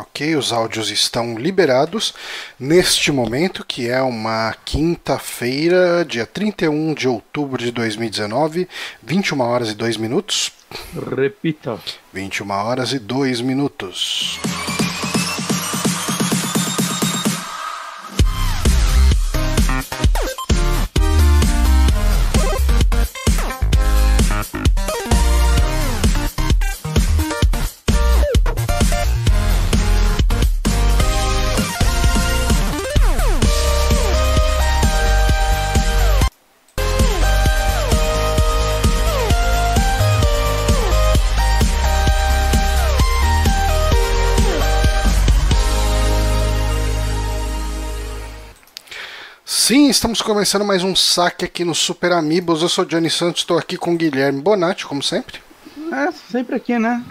Ok, os áudios estão liberados neste momento, que é uma quinta-feira, dia 31 de outubro de 2019, 21 horas e 2 minutos. Repita. 21 horas e 2 minutos. Estamos começando mais um saque aqui no Super Amigos. Eu sou o Johnny Santos, estou aqui com o Guilherme Bonatti, como sempre. É, sempre aqui, né?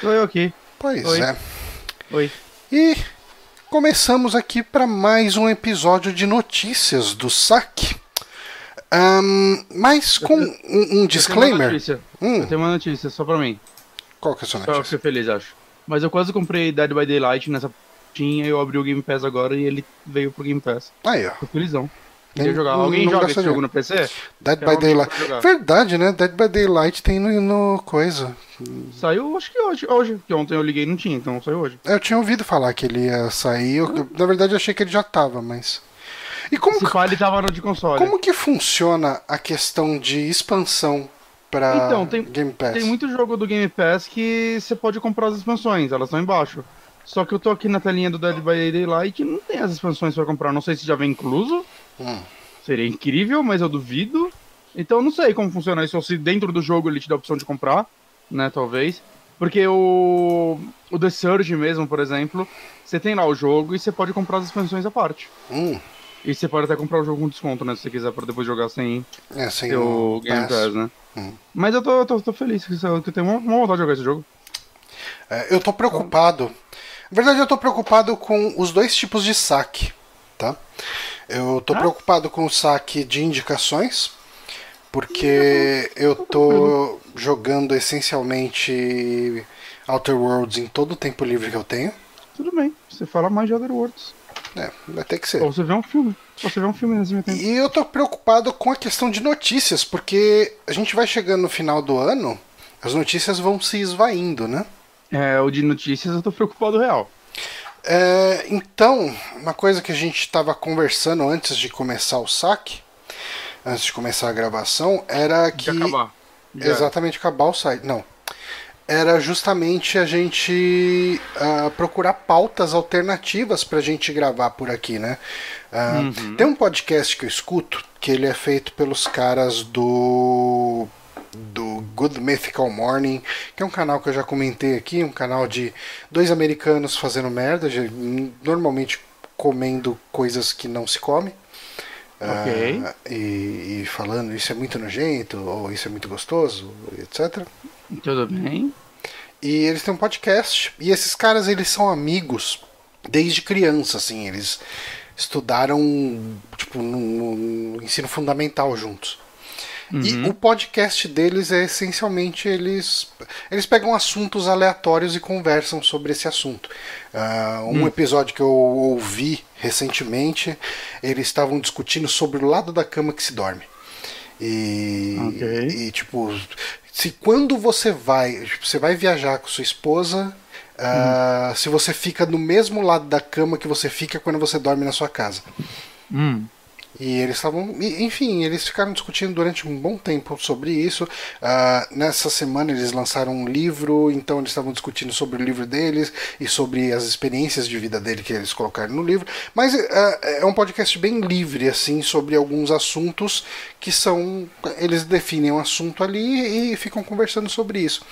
Sou eu aqui. Pois Oi. é. Oi. E começamos aqui para mais um episódio de notícias do saque. Ahn, mas com um, um disclaimer. notícia. Hum, Eu tenho uma notícia só pra mim. qual que é a sua Só pra notícia? ser feliz, acho. Mas eu quase comprei Dead by Daylight nessa tinha eu abri o Game Pass agora e ele veio pro Game Pass. Aí, ó. Tô felizão. Queria jogar. Alguém joga esse jogo no PC? Dead by Daylight. Verdade, né? Dead by Daylight tem no, no coisa. Saiu, acho que hoje, hoje. Que ontem eu liguei e não tinha, então saiu hoje. Eu tinha ouvido falar que ele ia sair. eu- eu- na verdade, achei que ele já tava, mas. E como, Se que- ele tava no de console. como que funciona a questão de expansão pra Então, tem- Game Pass? Tem muito jogo do Game Pass que você pode comprar as expansões, elas estão embaixo. Só que eu tô aqui na telinha do Dead by Daylight e não tem as expansões pra comprar. Não sei se já vem incluso. Hum. Seria incrível, mas eu duvido. Então eu não sei como funciona isso, ou se dentro do jogo ele te dá a opção de comprar, né, talvez. Porque o, o The Surge mesmo, por exemplo, você tem lá o jogo e você pode comprar as expansões à parte. Hum, E você pode até comprar o jogo com desconto, né, se você quiser, pra depois jogar sem é, sem o Game Pass. Pass, né. Hum. Mas eu tô, tô, tô feliz, que eu tenho uma, uma vontade de jogar esse jogo. É, eu tô preocupado. Na verdade, eu tô preocupado com os dois tipos de saque, tá? Eu tô Ah? preocupado com o saque de indicações, porque eu tô jogando essencialmente Outer Worlds em todo o tempo livre que eu tenho. Tudo bem, você fala mais de Other Worlds. É, vai ter que ser. Ou você vê um filme. Ou você vê um filme nesse meio tempo. E eu tô preocupado com a questão de notícias, porque a gente vai chegando no final do ano, as notícias vão se esvaindo, né? É, o de notícias eu tô preocupado real. É, então, uma coisa que a gente estava conversando antes de começar o saque, antes de começar a gravação, era que. De acabar. Era. Exatamente, acabar o site. Não. Era justamente a gente ah, procurar pautas alternativas para a gente gravar por aqui, né? Ah, Uhum. Tem um podcast que eu escuto que ele é feito pelos caras do do Good Mythical Morning, que é um canal que eu já comentei aqui, um canal de dois americanos fazendo merda, de- normalmente comendo coisas que não se come. Ok. Ah, e, e falando isso é muito nojento, ou isso é muito gostoso, etc. Tudo bem. E eles têm um podcast. E esses caras, eles são amigos desde criança, assim. Eles estudaram, tipo, no- no ensino fundamental juntos. E Uhum. o podcast deles é essencialmente eles eles pegam assuntos aleatórios e conversam sobre esse assunto. Ah, um episódio que eu ouvi recentemente, eles estavam discutindo sobre o lado da cama que se dorme. E, Ok. e tipo, se quando você vai, tipo, você vai viajar com sua esposa, ah, se você fica no mesmo lado da cama que você fica quando você dorme na sua casa. Hum. E eles estavam, enfim, eles ficaram discutindo durante um bom tempo sobre isso. Ah, nessa semana eles lançaram um livro, então eles estavam discutindo sobre o livro deles e sobre as experiências de vida dele que eles colocaram no livro. Mas ah, é um podcast bem livre, assim, sobre alguns assuntos que são. Eles definem um assunto ali e ficam conversando sobre isso.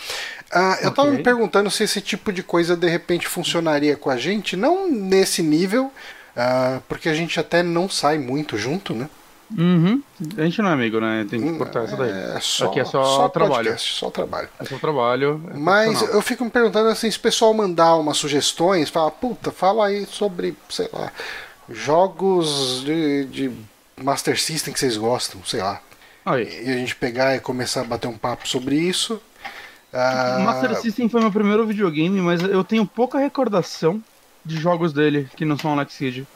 Ah, eu estava me perguntando se esse tipo de coisa de repente funcionaria com a gente, não nesse nível. Ah, porque a gente até não sai muito junto, né? Uhum. A gente não é amigo, né? Tem que cortar essa daí. É só, Aqui é só, trabalho. podcast, só trabalho. É só trabalho. é Mas eu fico me perguntando assim, se o pessoal mandar umas sugestões, fala, puta, fala aí sobre, sei lá, jogos de, de Master System que vocês gostam, sei lá. Aí. E a gente pegar e começar a bater um papo sobre isso. Ah, Master System foi meu primeiro videogame, mas eu tenho pouca recordação de jogos dele que não são Alex Kidd.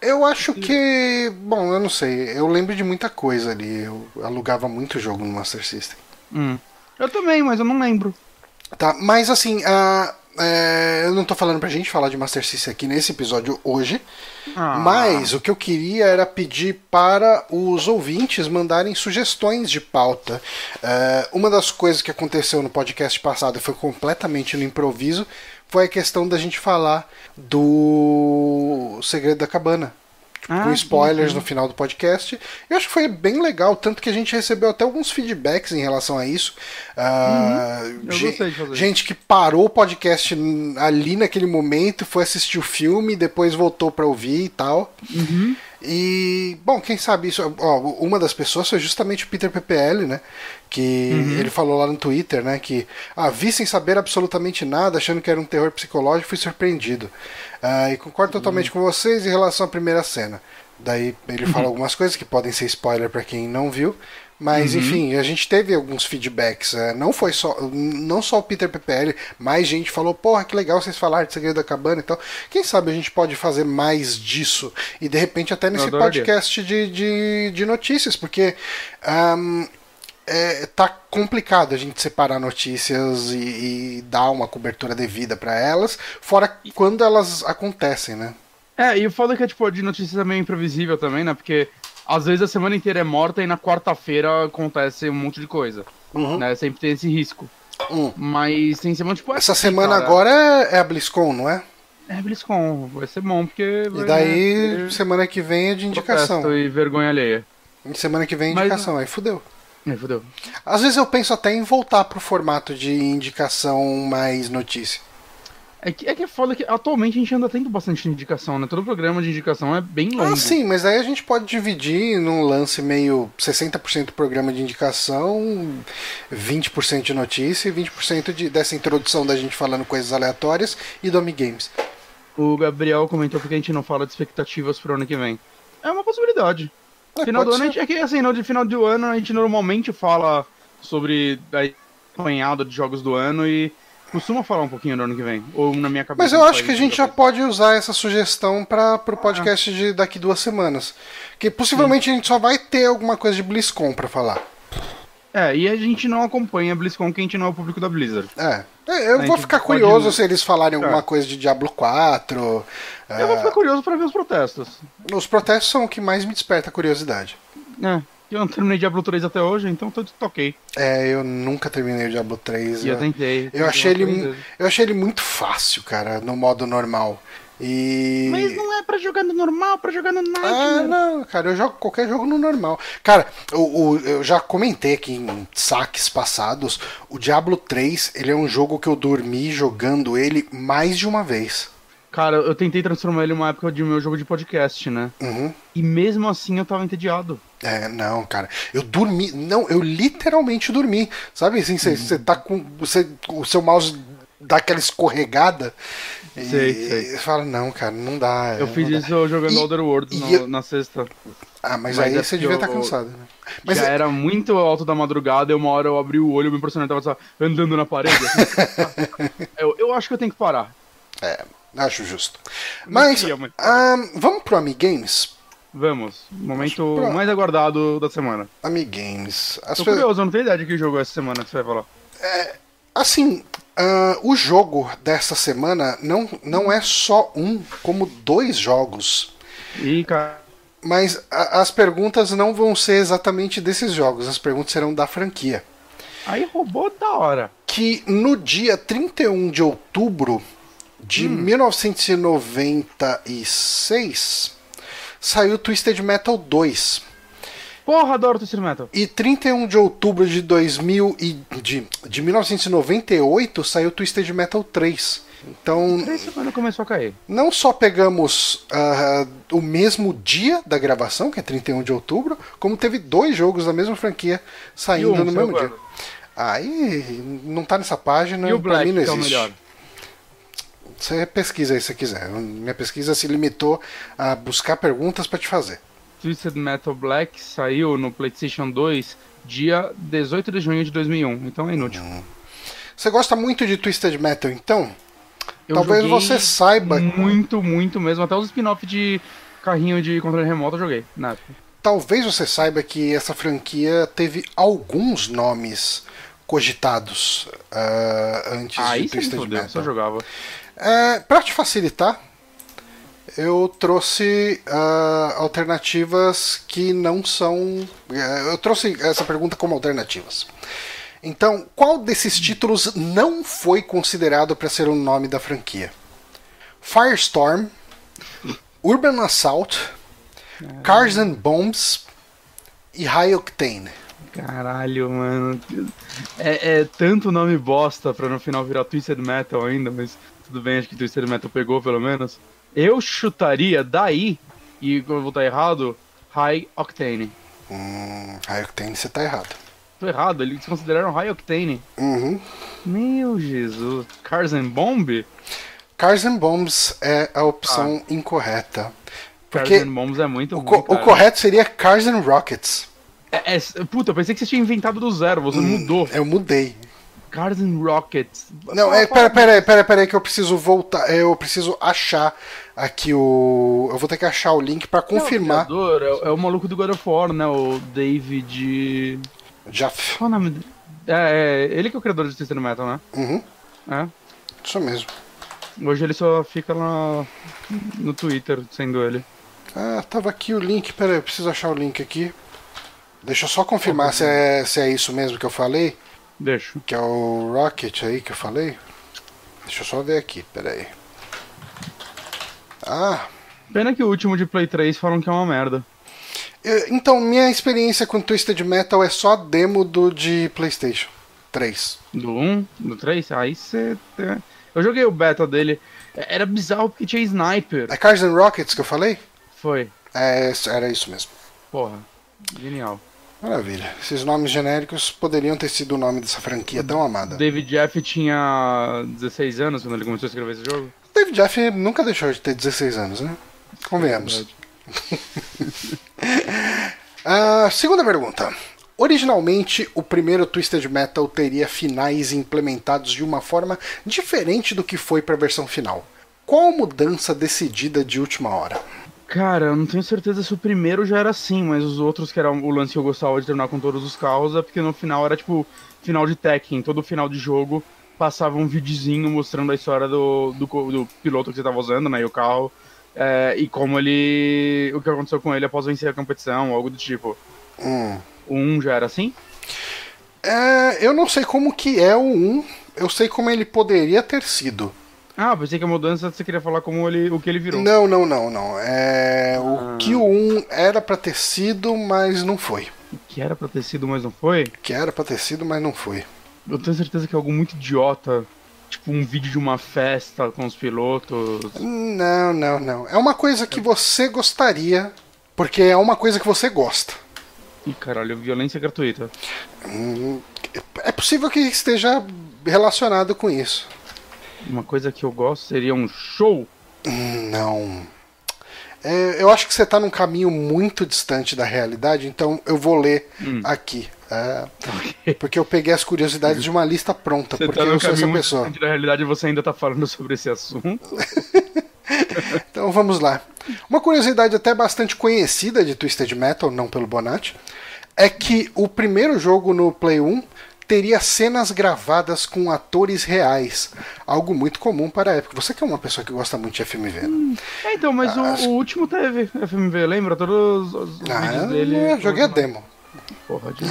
Eu acho que. Bom, eu não sei. Eu lembro de muita coisa ali. Eu alugava muito jogo no Master System. Hum. Eu também, mas eu não lembro. Tá, mas assim, a, é, eu não tô falando pra gente falar de Master System aqui nesse episódio hoje. Ah. Mas o que eu queria era pedir para os ouvintes mandarem sugestões de pauta. É, uma das coisas que aconteceu no podcast passado foi completamente no improviso. Foi a questão da gente falar do Segredo da Cabana Ah, com spoilers sim, no final do podcast. Eu acho que foi bem legal, tanto que a gente recebeu até alguns feedbacks em relação a isso. Ah, Uhum. Eu gen- gostei de fazer gente que parou o podcast ali naquele momento, foi assistir o filme, depois voltou pra ouvir e tal. Uhum. E, bom, quem sabe isso. Ó, uma das pessoas foi justamente o Peter PPL, né? Que Uhum. ele falou lá no Twitter, né? Que ah, vi sem saber absolutamente nada, achando que era um terror psicológico, fui surpreendido. Ah, e concordo totalmente com vocês em relação à primeira cena. Daí ele Uhum. fala algumas coisas que podem ser spoiler pra quem não viu. Mas Uhum. enfim, a gente teve alguns feedbacks. é, não foi só. Não só o Peter PPL, mais gente falou, porra, que legal vocês falaram de segredo da cabana e tal. Quem sabe a gente pode fazer mais disso. E de repente até nesse podcast de, de, de notícias, porque. ahn, é, tá complicado a gente separar notícias e, e dar uma cobertura devida pra elas, fora quando elas acontecem, né? É, e o foda é que é, tipo, de notícias é meio imprevisível também, né? Porque às vezes a semana inteira é morta e na quarta-feira acontece um monte de coisa. Uhum. Né? Sempre tem esse risco. Hum. Mas tem semana, tipo, Essa assim, semana cara, agora é, é a BlizzCon, não é? É BlizzCon, vai ser bom, porque. E vai, daí, né, semana que vem é de indicação. protesto e vergonha alheia. E Semana que vem é Mas- indicação, aí fudeu. É, fodeu. Às vezes eu penso até em voltar pro formato de indicação mais notícia. É que, é que é foda que atualmente a gente anda tendo bastante indicação, né? Todo programa de indicação é bem longo. Ah, sim, mas aí a gente pode dividir num lance meio 60% programa de indicação, 20% de notícia e 20% de, dessa introdução da gente falando coisas aleatórias e do Games. O Gabriel comentou porque a gente não fala de expectativas pro ano que vem. É uma possibilidade. É, Final do ano, gente, é que assim, no final do ano a gente normalmente fala sobre a apanhada de jogos do ano e costuma falar um pouquinho do ano que vem. Ou na minha cabeça. Mas eu acho que a gente já pode usar essa sugestão para o podcast de daqui duas semanas. Que possivelmente a gente só vai ter alguma coisa de BlizzCon para falar. É, e a gente não acompanha a BlizzCon que a gente não é o público da Blizzard. É. É, Eu A vou ficar pode- curioso se eles falarem alguma É. coisa de Diablo 4. Eu vou é, ficar curioso pra ver os protestos. Os protestos são o que mais me desperta a curiosidade. É, eu não terminei Diablo 3 até hoje, então tô toquei. É, eu nunca terminei o Diablo 3. E eu eu- tentei. Eu achei ele, vezes. eu achei ele muito fácil, cara, no modo normal. E. Mas não é pra jogar no normal, pra jogar no Ah, Nightmare. não, cara, eu jogo qualquer jogo no normal. Cara, o, o- eu já comentei aqui em saques passados, o Diablo 3, ele é um jogo que eu dormi jogando ele mais de uma vez. Cara, eu tentei transformar ele numa época de meu jogo de podcast, né? Uhum. E mesmo assim eu tava entediado. É, não, cara. Eu dormi. Não, eu literalmente dormi. Sabe assim, você você tá com. Você, o seu mouse dá aquela escorregada. E Sei, sei. você fala, não, cara, não dá. Eu não fiz dá. isso jogando E- Outer Worlds e no- eu- na sexta. Ah, mas, mas aí é você devia estar eu- cansado, né? Mas Já é- era muito alto da madrugada e uma hora eu abri o olho e meu personagem tava só andando na parede. assim. eu, eu acho que eu tenho que parar. É, acho justo. Mas, queria, mas- ahn, vamos pro Amigames? Vamos, momento mais aguardado da semana. Amigames. As Tô pe- curioso, não tenho ideia de que jogo é essa semana que você vai falar. Assim, ah, o jogo dessa semana não, não é só um, como dois jogos. E, cara, Mas a- as perguntas não vão ser exatamente desses jogos, as perguntas serão da franquia. aí roubou da hora. Que no dia 31 de outubro de 1996 saiu Twisted Metal 2. Porra, adoro Twisted Metal. E 31 de outubro de 2000 e de, de 1998 saiu Twisted Metal 3. Então, Três semanas começou a cair. não só pegamos ah, o mesmo dia da gravação, que é 31 de outubro, como teve dois jogos da mesma franquia saindo um, no mesmo dia. Aí não tá nessa página, E o pra Black, mim não que é o existe. melhor. Você pesquisa aí se quiser. Minha pesquisa se limitou a buscar perguntas pra te fazer. Twisted Metal Black saiu no PlayStation 2 dia 18 de junho de 2001, então é inútil. Você gosta muito de Twisted Metal, então? Eu Talvez você saiba. Muito, muito mesmo. Até os spin-off de carrinho de controle remoto eu joguei na época. Talvez você saiba que essa franquia teve alguns nomes cogitados ah, antes Aí de Twisted Metal. jogava. É, para te facilitar, eu trouxe ah, alternativas que não são. é, eu trouxe essa pergunta como alternativas. Então, qual desses títulos não foi considerado para ser o nome da franquia? Firestorm, Urban Assault, Cars and Bombs e High Octane. Caralho, mano. É, é tanto nome bosta pra no final virar Twisted Metal ainda, mas tudo bem, acho que Twisted Metal pegou pelo menos. Eu chutaria daí, e eu vou estar errado, High Octane. Hum, High Octane, você tá errado. Tô errado, eles consideraram High Octane. Uhum. Meu Jesus. Cars and Bomb? Cars and Bombs é a opção incorreta. Cars Porque and Bombs é muito o, ruim, co- o cara. correto seria Cars and Rockets. É, é- puta, eu pensei que você tinha inventado do zero, você mudou. Eu mudei. Cars and Rockets. Não, é, pera, pera, pera, pera aí que eu preciso voltar. Eu preciso achar aqui o. Eu vou ter que achar o link pra confirmar. Não, o criador é, é o maluco do God of War, né? O David. Já. Qual o nome dele? É, é, ele que é o criador de Twisted Metal, né? Uhum, É. isso mesmo. Hoje ele só fica lá no Twitter sendo ele. Ah, tava aqui o link. Pera aí, eu preciso achar o link aqui. Deixa eu só confirmar se é, se é isso mesmo que eu falei. Deixa. Que é o Rocket aí que eu falei. Deixa eu só ver aqui, pera aí. Ah, Pena que o último de Play 3 falam que é uma merda. eu- então minha experiência com Twisted Metal é só demo do de PlayStation 3. Do 1, do 3, aí você. Eu joguei o beta dele. É- Era bizarro porque tinha sniper. É Cars and Rockets que eu falei? Foi. É, era isso mesmo. Porra. Genial. Maravilha. Esses nomes genéricos poderiam ter sido o nome dessa franquia tão amada. David Jeff tinha 16 anos quando ele começou a escrever esse jogo. David Jeff nunca deixou de ter 16 anos, né? Convenhamos. Ah, segunda pergunta. Originalmente, o primeiro Twisted Metal teria finais implementados de uma forma diferente do que foi para a versão final. Qual mudança decidida de última hora? Cara, eu não tenho certeza se o primeiro já era assim, mas os outros, que era o lance que eu gostava de terminar com todos os carros, é porque no final era tipo final de Tekken. Todo final de jogo passava um videozinho mostrando a história do, do, do piloto que você tava usando, né? E o carro. é, e como ele. O que aconteceu com ele após vencer a competição, algo do tipo. Hum. O 1 já era assim? É, eu não sei como que é o 1, eu sei como ele poderia ter sido. Ah, pensei que a mudança você queria falar como ele, o que ele virou. Não, não, não, não. É, Ah. o que o 1 era pra ter sido, mas não foi. Que era pra ter sido, mas não foi? Que era pra ter sido, mas não foi. Eu tenho certeza que é algo muito idiota. Tipo um vídeo de uma festa com os pilotos. Não, não, não. É uma coisa que você gostaria, porque é uma coisa que você gosta. Ih, caralho, violência gratuita. Hum, É possível que esteja relacionado com isso. Uma coisa que eu gosto seria um show. Não. É, eu acho que você está num caminho muito distante da realidade, então eu vou ler Hum. aqui. É, porque eu peguei as curiosidades de uma lista pronta, Você porque tá eu sou essa pessoa. distante da realidade você ainda tá falando sobre esse assunto. Então vamos lá. Uma curiosidade até bastante conhecida de Twisted Metal, não pelo Bonatti, é que o primeiro jogo no Play 1 teria cenas gravadas com atores reais. Algo muito comum para a época. Você que é uma pessoa que gosta muito de FMV, né? É, então, mas Ah, o, o último teve FMV, lembra? Todos os, os Ah, vídeos dele. eu joguei a demo. Porra, de...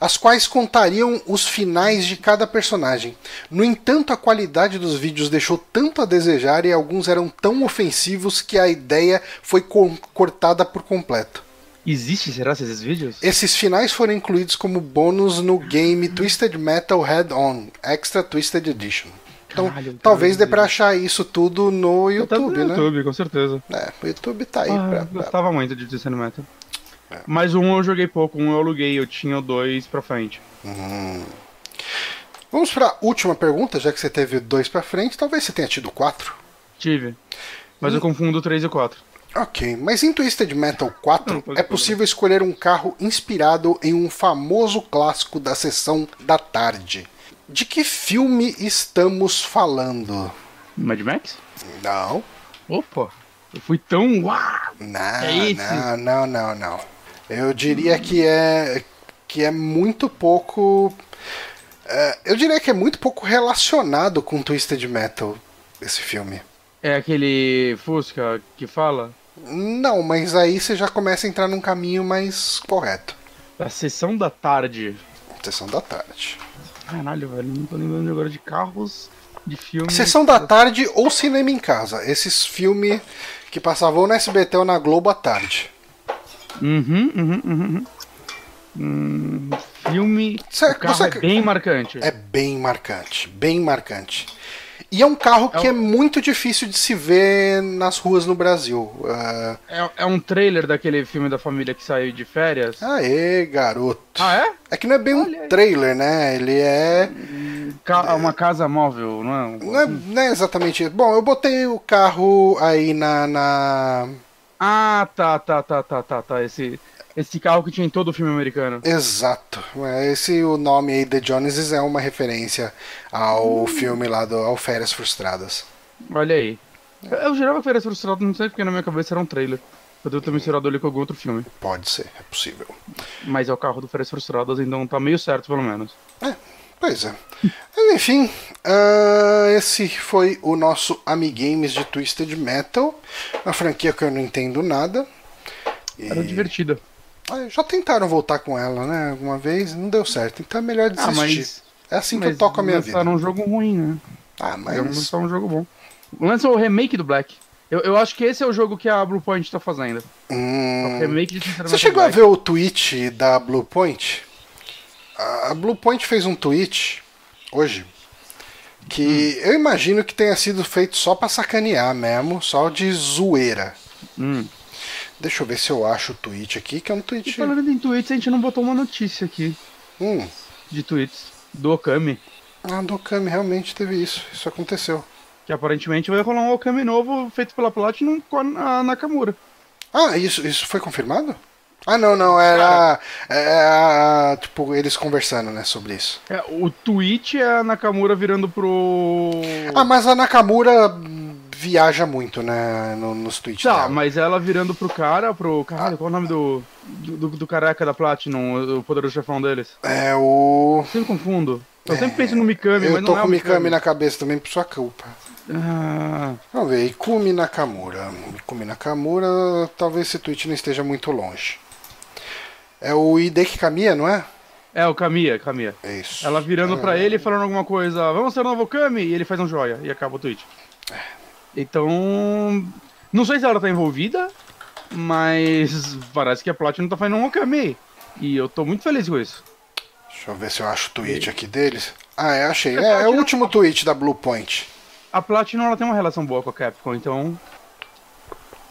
as quais contariam os finais de cada personagem. No entanto, a qualidade dos vídeos deixou tanto a desejar e alguns eram tão ofensivos que a ideia foi co- cortada por completo. Existe, será, esses vídeos? Esses finais foram incluídos como bônus no game Twisted Metal Head-On Extra Twisted Edition. Então, Caralho, talvez dê caralho. pra achar isso tudo no Tá YouTube, no né? YouTube, com certeza. É, o YouTube tá aí Ah, pra, eu pra- gostava muito de Twisted Metal. É. Mas um eu joguei pouco, um eu aluguei, eu tinha dois pra frente. Vamos pra última pergunta, já que você teve dois pra frente, talvez você tenha tido quatro. Tive. Mas Hum. eu confundo 3 e o 4. Ok, mas em Twisted Metal 4 Não, pode é possível escolher um carro inspirado em um famoso clássico da sessão da tarde. De que filme estamos falando? Mad Max? Não. Opa, eu fui tão. Uau! Não, É não, não, não, não. Eu diria que é que é muito pouco. é, eu diria que é muito pouco relacionado com Twisted Metal esse filme. É aquele Fusca que fala? Não, mas aí você já começa a entrar num caminho mais correto. Da sessão da tarde. Sessão da tarde. Caralho, velho, não tô lembrando agora de carros, de filmes. Sessão da tarde ou cinema em casa. Esses filmes que passavam na SBT ou na Globo à tarde. Uhum, uhum, uhum. uhum. Hum, filme. Cê- o carro você- é bem marcante. É bem marcante, bem marcante. E é um carro que É é um- muito difícil de se ver nas ruas no Brasil. Ah, É, é um trailer daquele filme da família que saiu de férias. aê, garoto. Ah, é? É que não é bem Olha um aí. trailer, né? Ele é. Ca- uma casa móvel, não é? Não é, não é exatamente isso. Bom, eu botei o carro aí na. na... Ah, tá, tá, tá, tá, tá, tá. Esse, esse carro que tinha em todo o filme americano. Exato. Esse o nome aí, The Joneses, é uma referência ao filme lá do Ao Férias Frustradas. Olha aí. Eu, eu jurava que era frustrado, não sei porque na minha cabeça era um trailer. Eu devo ter misturado ele com algum outro filme. Pode ser, é possível. Mas é o carro do Férias Frustradas, então tá meio certo, pelo menos. É, pois é. Mas, enfim, ah, esse foi o nosso Amigames de Twisted Metal, uma franquia que eu não entendo nada. E- Era divertida. Ah, já tentaram voltar com ela, né? Alguma vez, não deu certo. Então é melhor Ah, desistir. mas. É assim que eu toco a minha vida. lançaram um jogo ruim, né? Ah, Mas... mas. lançar um jogo bom. Lança o remake do Black. Eu, eu acho que esse é o jogo que a Bluepoint tá fazendo. É o Hum, remake de Você chegou a Black. ver o tweet da Bluepoint? A a Bluepoint fez um tweet hoje que Hum. eu imagino que tenha sido feito só pra sacanear mesmo, só de zoeira. Hum. Deixa eu ver se eu acho o tweet aqui, que é um E tweet. falando em tweets, a gente não botou uma notícia aqui Hum. de tweets do Okami. Ah, do Okami realmente teve isso. Isso aconteceu. Que aparentemente vai rolar um Okami novo feito pela Platinum com a Nakamura. Ah, isso, isso foi confirmado? Ah, não, não, era. é, tipo, eles conversando, né, sobre isso. É, o tweet é a Nakamura virando pro. Ah, mas a Nakamura viaja muito, né, no- nos tweets Tá, dela. mas ela virando pro cara, pro. Caralho, qual é o nome do. Do, do careca da Platinum, o poderoso chefão deles? É o. Sempre confundo. Eu sempre penso no Mikami, Eu mas tô não é com o o Mikami na cabeça também por sua culpa. Ah, Vamos ver, Ikumi Nakamura. Ikumi Nakamura, talvez esse tweet não esteja muito longe. É o Hideki Kamiya, não é? é o Kamiya, Kamiya. É isso. Ela virando pra ele e falando alguma coisa, vamos ser o novo Kami, e ele faz um joia e acaba o tweet. Então. Não sei se ela tá envolvida, mas parece que a Platinum tá fazendo um Okami. E eu tô muito feliz com isso. Deixa eu ver se eu acho o tweet aqui deles. Ah, é, achei. É, É, é o último tweet da Blue Point. A Platinum ela tem uma relação boa com a Capcom, então.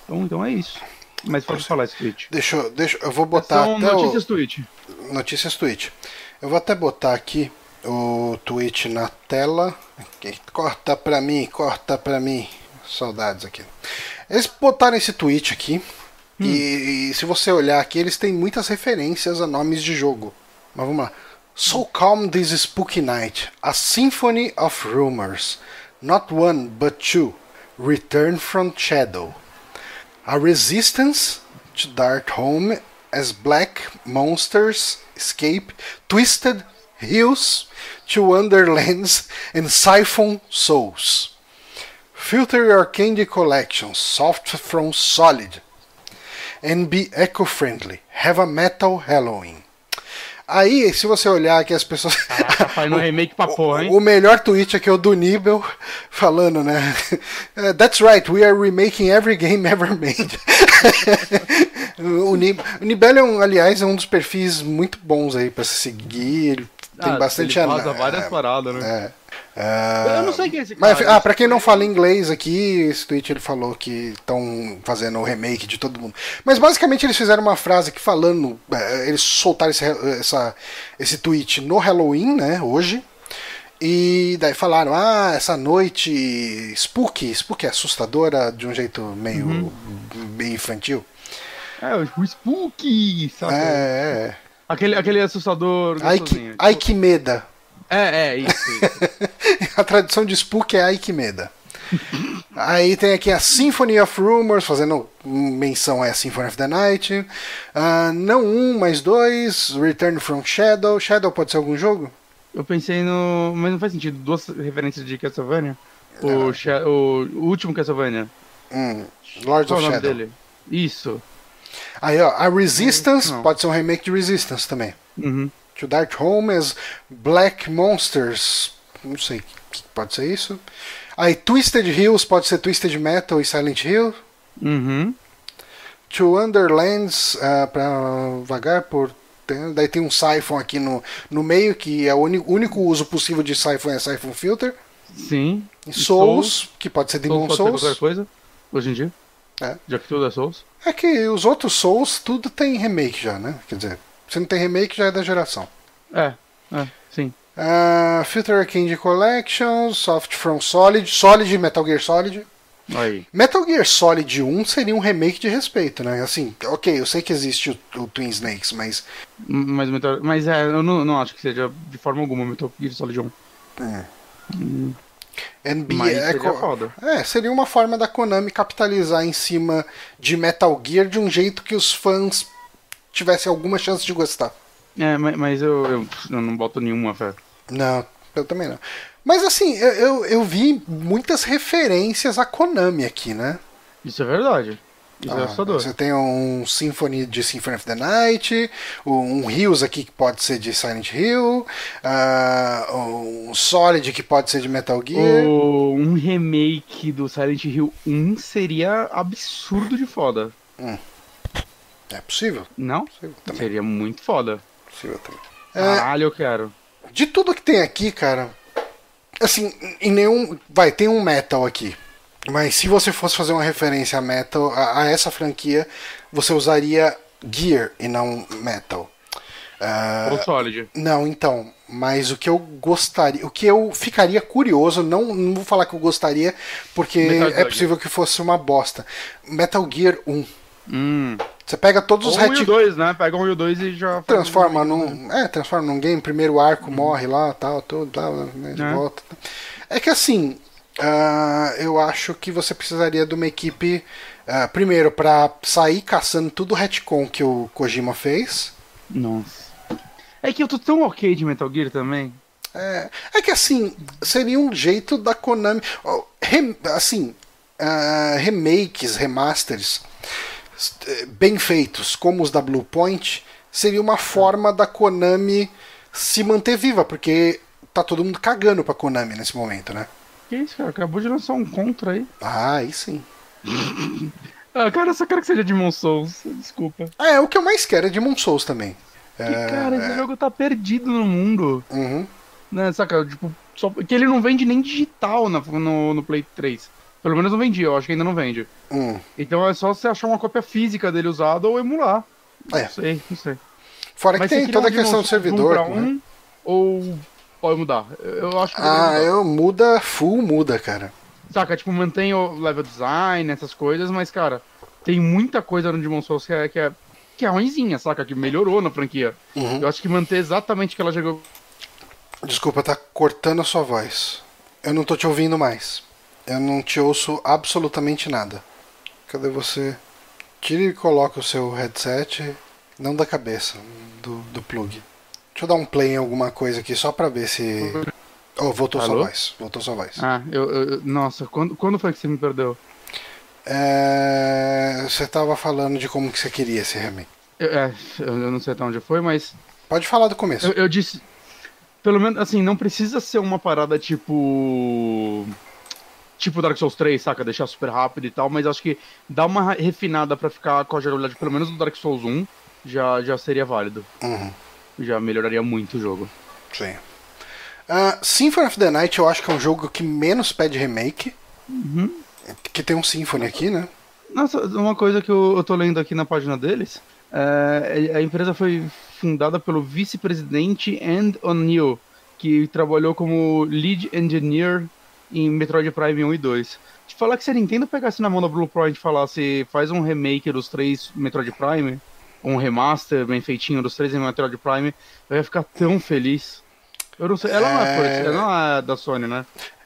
Então, então é isso. Mas pode falar esse tweet. Deixa eu, deixa, eu vou botar São até notícias tweet. o notícias tweet. Eu vou até botar aqui o tweet na tela. Aqui. Corta pra mim, corta pra mim. Saudades aqui. Eles botaram esse tweet aqui. E, e se você olhar aqui, eles têm muitas referências a nomes de jogo. Mas vamos lá. So calm this spooky night. A symphony of rumors. Not one, but two. Return from shadow. A resistance to dart home as black monsters escape twisted hills to wonderlands and siphon souls. Filter your candy collection soft from solid and be eco-friendly. Have a metal Halloween. Aí, se você olhar aqui as pessoas. Tá fazendo um remake pra porra, hein? O melhor tweet aqui é o do Nibel falando, né? Eh, That's right, we are remaking every game ever made. o, Nib o Nibel, é um, aliás, é um dos perfis muito bons aí pra se seguir. Ele tem Ah, bastante ele ana- várias é, paradas, né? é. Ah, Eu não sei quem é esse mas, cara. ah, pra quem não fala inglês aqui, esse tweet ele falou que estão fazendo o remake de todo mundo. Mas basicamente eles fizeram uma frase aqui falando. eh, Eles soltaram esse, essa, esse tweet no Halloween, né? Hoje. E daí falaram, ah, essa noite spooky, spooky é assustadora de um jeito meio, Uhum. meio infantil. É, o Spooky, sabe? É, é, Aquele, aquele assustador. é. Ai que, ai que meda. É, é, isso. isso. A tradução de spook é ai que meda. Aí tem aqui a Symphony of Rumors, fazendo menção a Symphony of the Night. Uh, não um, mas dois. Return from Shadow. Shadow pode ser algum jogo? Eu pensei no. Mas não faz sentido. Duas referências de Castlevania? O, Sha... o... o último Castlevania. Hum, Lords Qual of o nome Shadow. dele? Isso. Aí, ó, a Resistance Não. pode ser um remake de Resistance também. Uhum. To Dark Home as Black Monsters. Não sei, pode ser isso. Aí Twisted Hills pode ser Twisted Metal e Silent Hill. Uhum. To Underlands, ah, pra vagar por. Daí tem um Siphon aqui no, no meio, que é o único, uso possível de Siphon é Siphon Filter. Sim. E E Souls, que pode ser Demon Souls pode ser Souls. qualquer coisa, hoje em dia. É. Já que tudo é Souls. É que os outros Souls, tudo tem remake já, né? Quer dizer, se não tem remake, já é da geração. É, é, sim. Ah, Filter Arcade Collection, Soft From Solid, Solid, Metal Gear Solid. Aí. Metal Gear Solid 1 seria um remake de respeito, né? Assim, ok, eu sei que existe o, o Twin Snakes, mas. Mas, Metal... mas é, eu não, não acho que seja de forma alguma Metal Gear Solid 1. NBA Mas é, seria foda. é, seria uma forma da Konami capitalizar em cima de Metal Gear de um jeito que os fãs tivessem alguma chance de gostar. É, ma- mas eu, eu, eu não boto nenhuma fé. Não, eu também não. Mas assim, eu, eu, eu vi muitas referências a Konami aqui, né? Isso é verdade. Isso é Ah, assustador. você tem um Symphony de Symphony of the Night, um Hills aqui que pode ser de Silent Hill, ah, um Solid que pode ser de Metal Gear. O- um remake do Silent Hill 1 seria absurdo de foda. É possível? Não? Possível. Seria muito foda. Possível também. É, Caralho, eu quero. de tudo que tem aqui, cara, assim, em nenhum. Vai, tem um Metal aqui. Mas se você fosse fazer uma referência a Metal, a, a essa franquia, você usaria Gear e não Metal. Ah, Ou Solid. Não, então, mas o que eu gostaria, o que eu ficaria curioso, não, não vou falar que eu gostaria, porque Metal é Gear. possível que fosse uma bosta. Metal Gear 1. Hum. Você pega todos os Ou o ret... Will 2, né? Pega um Will 2 e já. transforma um- num, é, transforma num game, primeiro arco morre lá, tal, tudo, lá, né, de É. volta. É que assim, ah, eu acho que você precisaria de uma equipe ah, primeiro pra sair caçando tudo o retcon que o Kojima fez. Nossa. É que eu tô tão ok de Metal Gear também. É, é que assim, seria um jeito da Konami. rem- assim, ah, remakes, remasters bem feitos, como os da Blue Point, seria uma forma da Konami se manter viva, porque tá todo mundo cagando pra Konami nesse momento, né? Que isso, cara? Acabou de lançar um contra aí. Ah, aí sim. Ah, cara, eu só quero que seja Demon Souls. Desculpa. Ah, é, o que eu mais quero é Demon Souls também. Que, cara, esse jogo tá perdido no mundo. Uhum. Né, saca? Tipo, só que ele não vende nem digital na- no, no Play 3. Pelo menos não vendia, eu acho que ainda não vende. Hum. Então é só você achar uma cópia física dele usada ou emular. É. Não sei, não sei. Fora Mas que tem toda a questão do servidor. Um né? um, ou pode mudar? Eu acho que Ah, eu muda, full muda, cara. Saca, tipo, mantém o level design, essas coisas, mas, cara, tem muita coisa no Demon Souls que é, que é, que é ruimzinha, saca? Que melhorou na franquia. Uhum. Eu acho que manter exatamente o que ela jogou. Desculpa, tá cortando a sua voz. Eu não tô te ouvindo mais. Eu não te ouço absolutamente nada. Cadê você? Tire e coloca o seu headset, não da cabeça, do, do plug. Deixa eu dar um play em alguma coisa aqui só pra ver se. Oh, voltou sua Alô? voz. Voltou sua voz. Ah, eu. eu- nossa, quando, quando foi que você me perdeu? É, Você tava falando de como que você queria esse remake. Eu, é, eu eu não sei até onde foi, mas. Pode falar do começo. Eu, eu disse. Pelo menos, assim, não precisa ser uma parada tipo. Tipo Dark Souls 3, saca? Deixar super rápido e tal, mas acho que dar uma refinada pra ficar com a jogabilidade, pelo menos do Dark Souls 1, já, já seria válido. Uhum, Já melhoraria muito o jogo. sim. Ah, Symphony of the Night eu acho que é um jogo que menos pede remake. Uhum. Que tem um Symphony aqui, né? Nossa, uma coisa que eu, eu tô lendo aqui na página deles, é, a empresa foi fundada pelo vice-presidente Andy O'Neill, que trabalhou como lead engineer em Metroid Prime 1 e 2. Te falar que se a Nintendo pegasse na mão da Bluepoint e falasse faz um remake dos três Metroid Prime, um remaster bem feitinho dos três em Metroid Prime, eu ia ficar tão feliz. Eu não sei, ela não é, É. ela não é da Sony, né?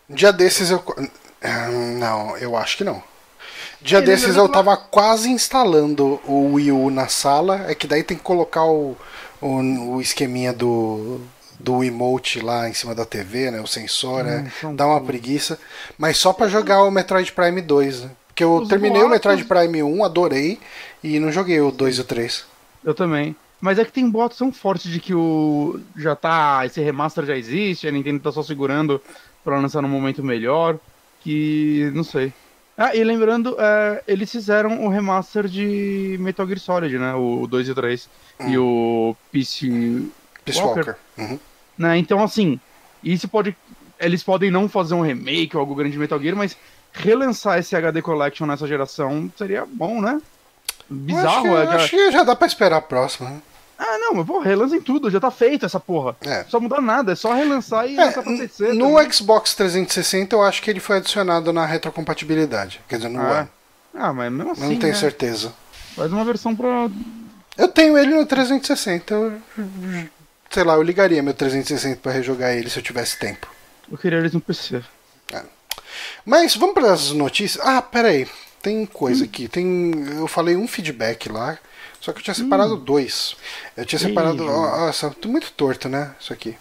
Dia desses eu. Hum, não, eu acho que não. Dia Ele desses eu tava quase instalando o Wii U na sala, é que daí tem que colocar o, o, o esqueminha do, do emote lá em cima da TV, né? O sensor, Hum, né? Dá uma cool. preguiça. Mas só pra jogar o Metroid Prime 2, né? Porque eu Os terminei o boatos- Metroid Prime 1, adorei, e não joguei o 2 e o 3. Eu também. Mas é que tem boatos tão fortes de que o. Já tá. Esse remaster já existe, a Nintendo tá só segurando pra lançar num momento melhor. Que. não sei. Ah, e lembrando, é, eles fizeram o remaster de Metal Gear Solid, né? O 2 e o 3. Hum. E o PC. Peace Walker. Uhum. Né? Então, assim, isso pode. Eles podem não fazer um remake ou algo grande de Metal Gear, mas relançar esse HD Collection nessa geração seria bom, né? Bizarro, acho, é. que, já- acho que já dá pra esperar a próxima. né? Ah, não, mas pô, relancem tudo, já tá feito essa porra. É. Só mudar nada, é só relançar e É, lançar pra PC. no também. Xbox 360 eu acho que ele foi adicionado na retrocompatibilidade. Quer dizer, no Ah, One. Ah, mas mesmo assim. não tenho né? certeza. Faz uma versão pra. Eu tenho ele no 360. Eu, sei lá, eu ligaria meu 360 pra rejogar ele se eu tivesse tempo. Eu queria eles no PC. Mas vamos para as notícias. Ah, peraí. Tem coisa aqui. Tem. Eu falei um feedback lá. Só que eu tinha separado dois. Eu tinha separado. Ó, Nossa, tô muito torto, né? Isso aqui.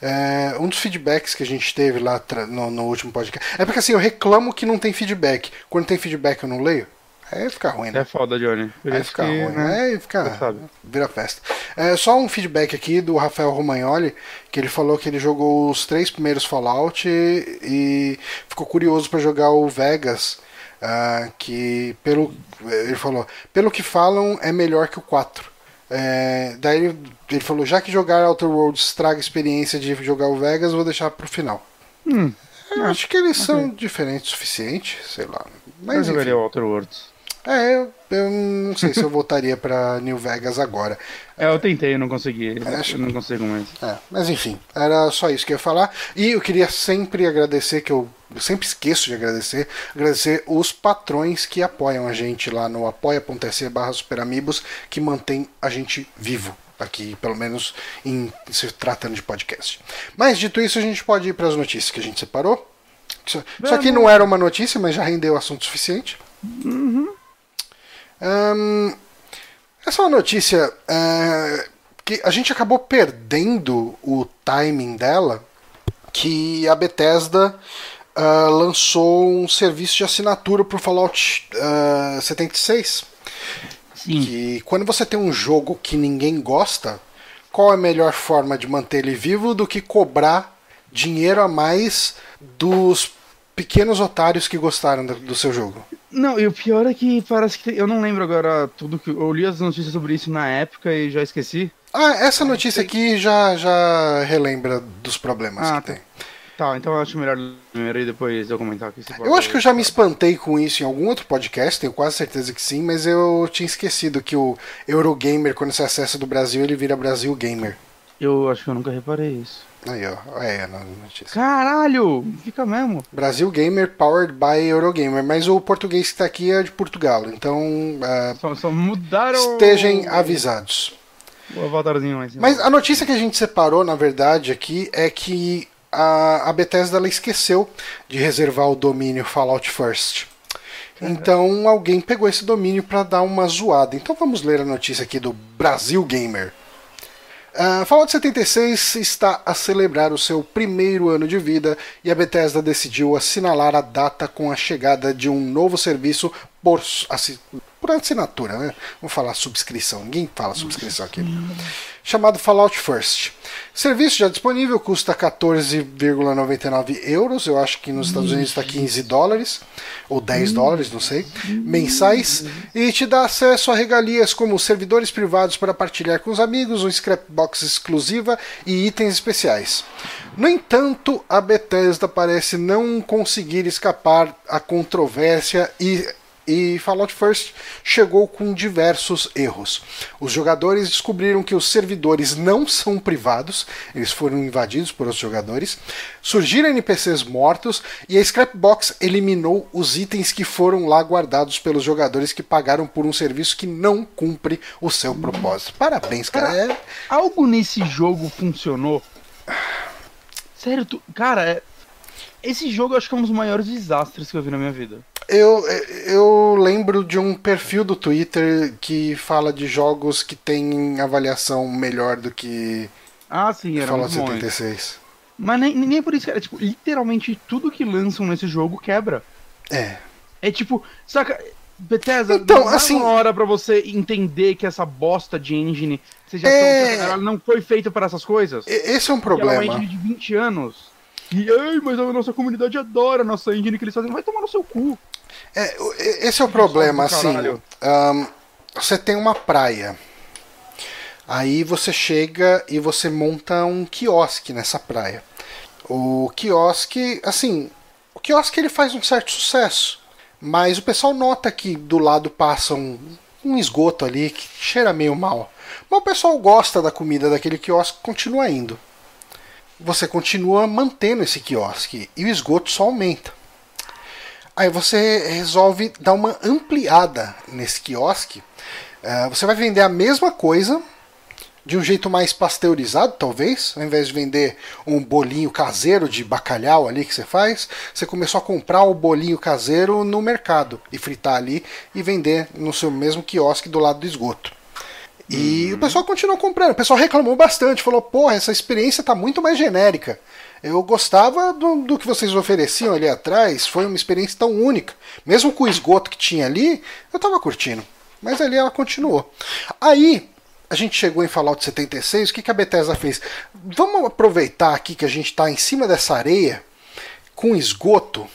É, um dos feedbacks que a gente teve lá no, no último podcast. É porque assim, eu reclamo que não tem feedback. Quando tem feedback eu não leio. Aí fica ruim, né? É foda, Johnny. Por Aí fica que, ruim, né? Aí fica. Sabe. Vira festa. É, só um feedback aqui do Rafael Romagnoli, que ele falou que ele jogou os três primeiros Fallout e, ficou curioso para jogar o Vegas. ah, que pelo. Ele falou, pelo que falam, é melhor que o 4. É, daí ele, ele falou, já que jogar Outer Worlds estraga a experiência de jogar o Vegas, vou deixar pro final. Hum, Eu Ah, acho que eles são diferentes o suficiente, sei lá. eu Mas enfim. jogaria Outer Worlds. É, eu, eu não sei se eu voltaria pra New Vegas agora. É, eu tentei, não consegui. Acho- Eu não consigo mais. É, mas enfim, era só isso que eu ia falar. E eu queria sempre agradecer, que eu, eu sempre esqueço de agradecer, agradecer os patrões que apoiam a gente lá no apoia.se barra superamigos, que mantém a gente vivo aqui, pelo menos em se tratando de podcast. Mas dito isso, a gente pode ir para as notícias que a gente separou. Isso, isso aqui não era uma notícia, mas já rendeu assunto suficiente. Ahn, essa é uma notícia é, que a gente acabou perdendo o timing dela, que a Bethesda ah, lançou um serviço de assinatura para o Fallout ah, 76. Sim. Que quando você tem um jogo que ninguém gosta, qual é a melhor forma de manter ele vivo do que cobrar dinheiro a mais dos pequenos otários que gostaram do, do seu jogo? Não, e o pior é que parece que. Eu não lembro agora tudo que. Eu li as notícias sobre isso na época e já esqueci. Ah, essa notícia aqui já, já relembra dos problemas Ah, que tá. tem. Tá, então eu acho melhor primeiro e depois eu comentar aqui. Eu acho que eu já me espantei com isso em algum outro podcast, tenho quase certeza que sim, mas eu tinha esquecido que o Eurogamer, quando você acessa do Brasil, ele vira Brasil Gamer. Eu acho que eu nunca reparei isso. Aí, ó, é, na notícia. Caralho! Fica mesmo. Brasil Gamer powered by Eurogamer, mas o português que tá aqui é de Portugal, então ah, Só, só mudaram. estejam avisados. O avatarzinho mais. Mas a notícia que a gente separou, na verdade, aqui é que a, a Bethesda ela esqueceu de reservar o domínio Fallout First. Então alguém pegou esse domínio para dar uma zoada. Então vamos ler a notícia aqui do Brasil Gamer. Ah, Fallout 76 está a celebrar o seu primeiro ano de vida e a Bethesda decidiu assinalar a data com a chegada de um novo serviço por, assi- por assinatura, né? Vamos falar subscrição, ninguém fala subscrição aqui. Chamado Fallout First. Serviço já disponível, custa 14,99 euros, eu acho que nos Estados Unidos está 15 dólares, ou 10 dólares, não sei, mensais, e te dá acesso a regalias como servidores privados para partilhar com os amigos, um scrapbox exclusiva e itens especiais. No entanto, a Bethesda parece não conseguir escapar à controvérsia e e Fallout First chegou com diversos erros. Os jogadores descobriram que os servidores não são privados, eles foram invadidos por outros jogadores. Surgiram NPCs mortos e a Scrapbox eliminou os itens que foram lá guardados pelos jogadores que pagaram por um serviço que não cumpre o seu propósito. Parabéns, cara. É- Algo nesse jogo funcionou. Sério, tu. Cara, é. Esse jogo eu acho que é um dos maiores desastres que eu vi na minha vida. Eu, eu lembro de um perfil do Twitter que fala de jogos que tem avaliação melhor do que Ah, sim, era Fallout muito bom. 76. Mas nem, nem é por isso, cara. Tipo, literalmente tudo que lançam nesse jogo quebra. É. É tipo, saca? Bethesda, Então, assim- uma hora pra você entender que essa bosta de engine seja É. tão, ela não foi feita para essas coisas. Esse é um ela é uma problema. engine de 20 anos. E ai, mas a nossa comunidade adora a nossa engine que eles fazem. Vai tomar no seu cu. É, esse é o problema, assim. ahn, você tem uma praia. Aí você chega e você monta um quiosque nessa praia. O quiosque, assim, o quiosque ele faz um certo sucesso, mas o pessoal nota que do lado passa um, um esgoto ali que cheira meio mal. Mas o pessoal gosta da comida daquele quiosque e continua indo. Você continua mantendo esse quiosque e o esgoto só aumenta. Aí você resolve dar uma ampliada nesse quiosque. Eh, você vai vender a mesma coisa de um jeito mais pasteurizado, talvez. Ao invés de vender um bolinho caseiro de bacalhau ali que você faz, você começou a comprar o bolinho caseiro no mercado e fritar ali e vender no seu mesmo quiosque do lado do esgoto. E o pessoal continuou comprando. O pessoal reclamou bastante, falou: porra, essa experiência tá muito mais genérica. Eu gostava do, do que vocês ofereciam ali atrás, foi uma experiência tão única. Mesmo com o esgoto que tinha ali, eu tava curtindo. Mas ali ela continuou. Aí, a gente chegou em Fallout 76, o que, que a Bethesda fez? Vamos aproveitar aqui que a gente está em cima dessa areia, com esgoto,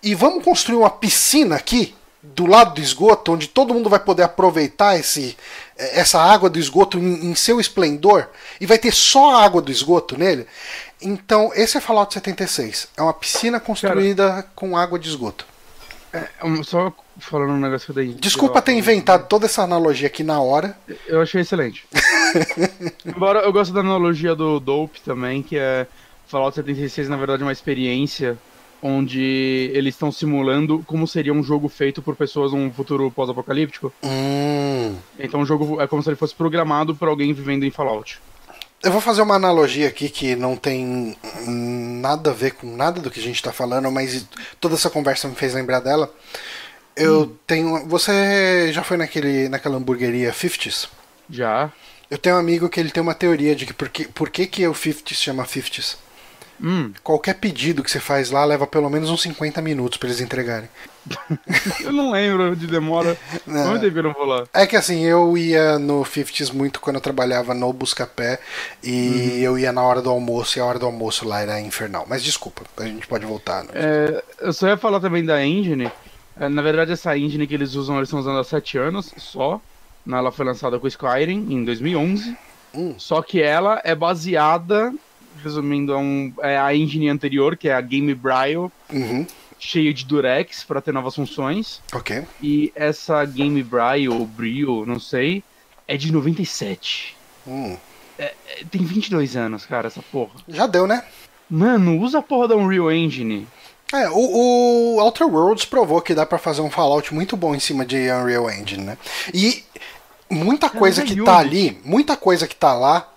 e vamos construir uma piscina aqui, do lado do esgoto, onde todo mundo vai poder aproveitar esse, essa água do esgoto em, em seu esplendor, e vai ter só a água do esgoto nele. Então, esse é Fallout 76. É uma piscina construída com água de esgoto. Um, Só falando um negócio daí. Desculpa ter inventado toda essa analogia aqui na hora. Eu achei excelente. Embora eu gosto da analogia do Dope também, que é Fallout 76, na verdade, é uma experiência onde eles estão simulando como seria um jogo feito por pessoas num futuro pós-apocalíptico. Hum. Então o jogo é como se ele fosse programado por alguém vivendo em Fallout. Eu vou fazer uma analogia aqui que não tem nada a ver com nada do que a gente está falando, mas toda essa conversa me fez lembrar dela. Eu tenho. Você já foi naquele, naquela hamburgueria 50s? Já. Eu tenho um amigo que ele tem uma teoria de que por que, por que, que o 50s chama 50s. Hum, Qualquer pedido que você faz lá leva pelo menos uns 50 minutos para eles entregarem. eu não lembro de demora. Não. Quanto tempo eu não vou lá? É que assim, eu ia no 50s muito quando eu trabalhava no Buscapé e eu ia na hora do almoço e a hora do almoço lá era infernal. Mas desculpa, a gente pode voltar. Né? É, eu só ia falar também da engine. É, na verdade, essa engine que eles usam, eles estão usando há 7 anos só. Ela foi lançada com Skyrim em 2011. Hum. Só que ela é baseada, resumindo, é, um, é a engine anterior, que é a Game Brio, Uhum, cheia de Durex para ter novas funções. ok. E essa Game Brio, ou Brio, não sei, é de 97. Hum. É, tem 22 anos, cara, essa porra. Já deu, né? Mano, usa a porra da Unreal Engine. É, o, o Outer Worlds provou que dá pra fazer um Fallout muito bom em cima de Unreal Engine, né? E muita coisa é que tá ali, muita coisa que tá lá,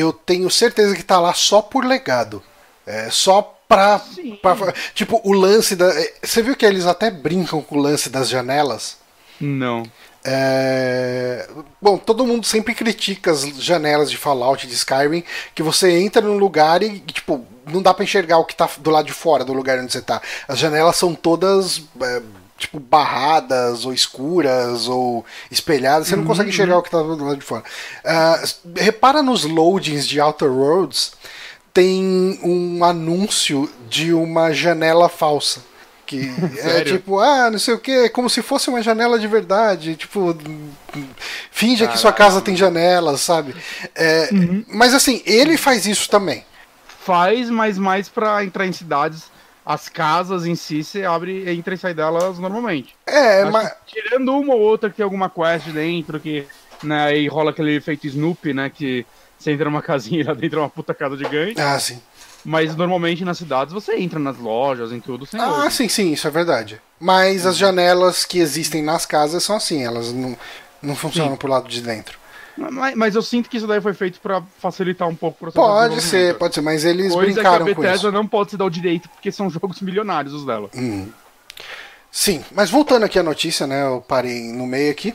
eu tenho certeza que tá lá só por legado. É, só pra, pra- Tipo, o lance da. é, Você viu que eles até brincam com o lance das janelas? Não. É, Bom, todo mundo sempre critica as janelas de Fallout de Skyrim, que você entra num lugar e, tipo, não dá pra enxergar o que tá do lado de fora do lugar onde você tá. As janelas são todas, é, tipo, barradas, ou escuras, ou espelhadas, você não consegue enxergar o que tá do lado de fora. Ah, repara nos loadings de Outer Worlds, tem um anúncio de uma janela falsa. Que é tipo, ah, não sei o que, como se fosse uma janela de verdade. Tipo, finja que sua casa tem janelas, sabe? É, Mas assim, ele faz isso também. Faz, mas mais pra entrar em cidades. As casas em si, você abre, entra e sai delas normalmente. É, mas. que tirando uma ou outra que tem alguma quest dentro, que né, aí rola aquele efeito Snoopy, né? Que você entra numa casinha e lá dentro é uma puta casa gigante. Ah, sim. Mas normalmente nas cidades você entra nas lojas, em tudo, sem Ah, sim, sim, isso é verdade. Mas as janelas que existem nas casas são assim, elas não, não funcionam pro lado de dentro. Mas, mas eu sinto que isso daí foi feito pra facilitar um pouco o processo de Pode ser, pode ser, mas eles Coisa brincaram que a com Bethesda isso. não pode se dar o direito, porque são jogos milionários os dela. Sim, mas voltando aqui à notícia, né? Eu parei no meio aqui.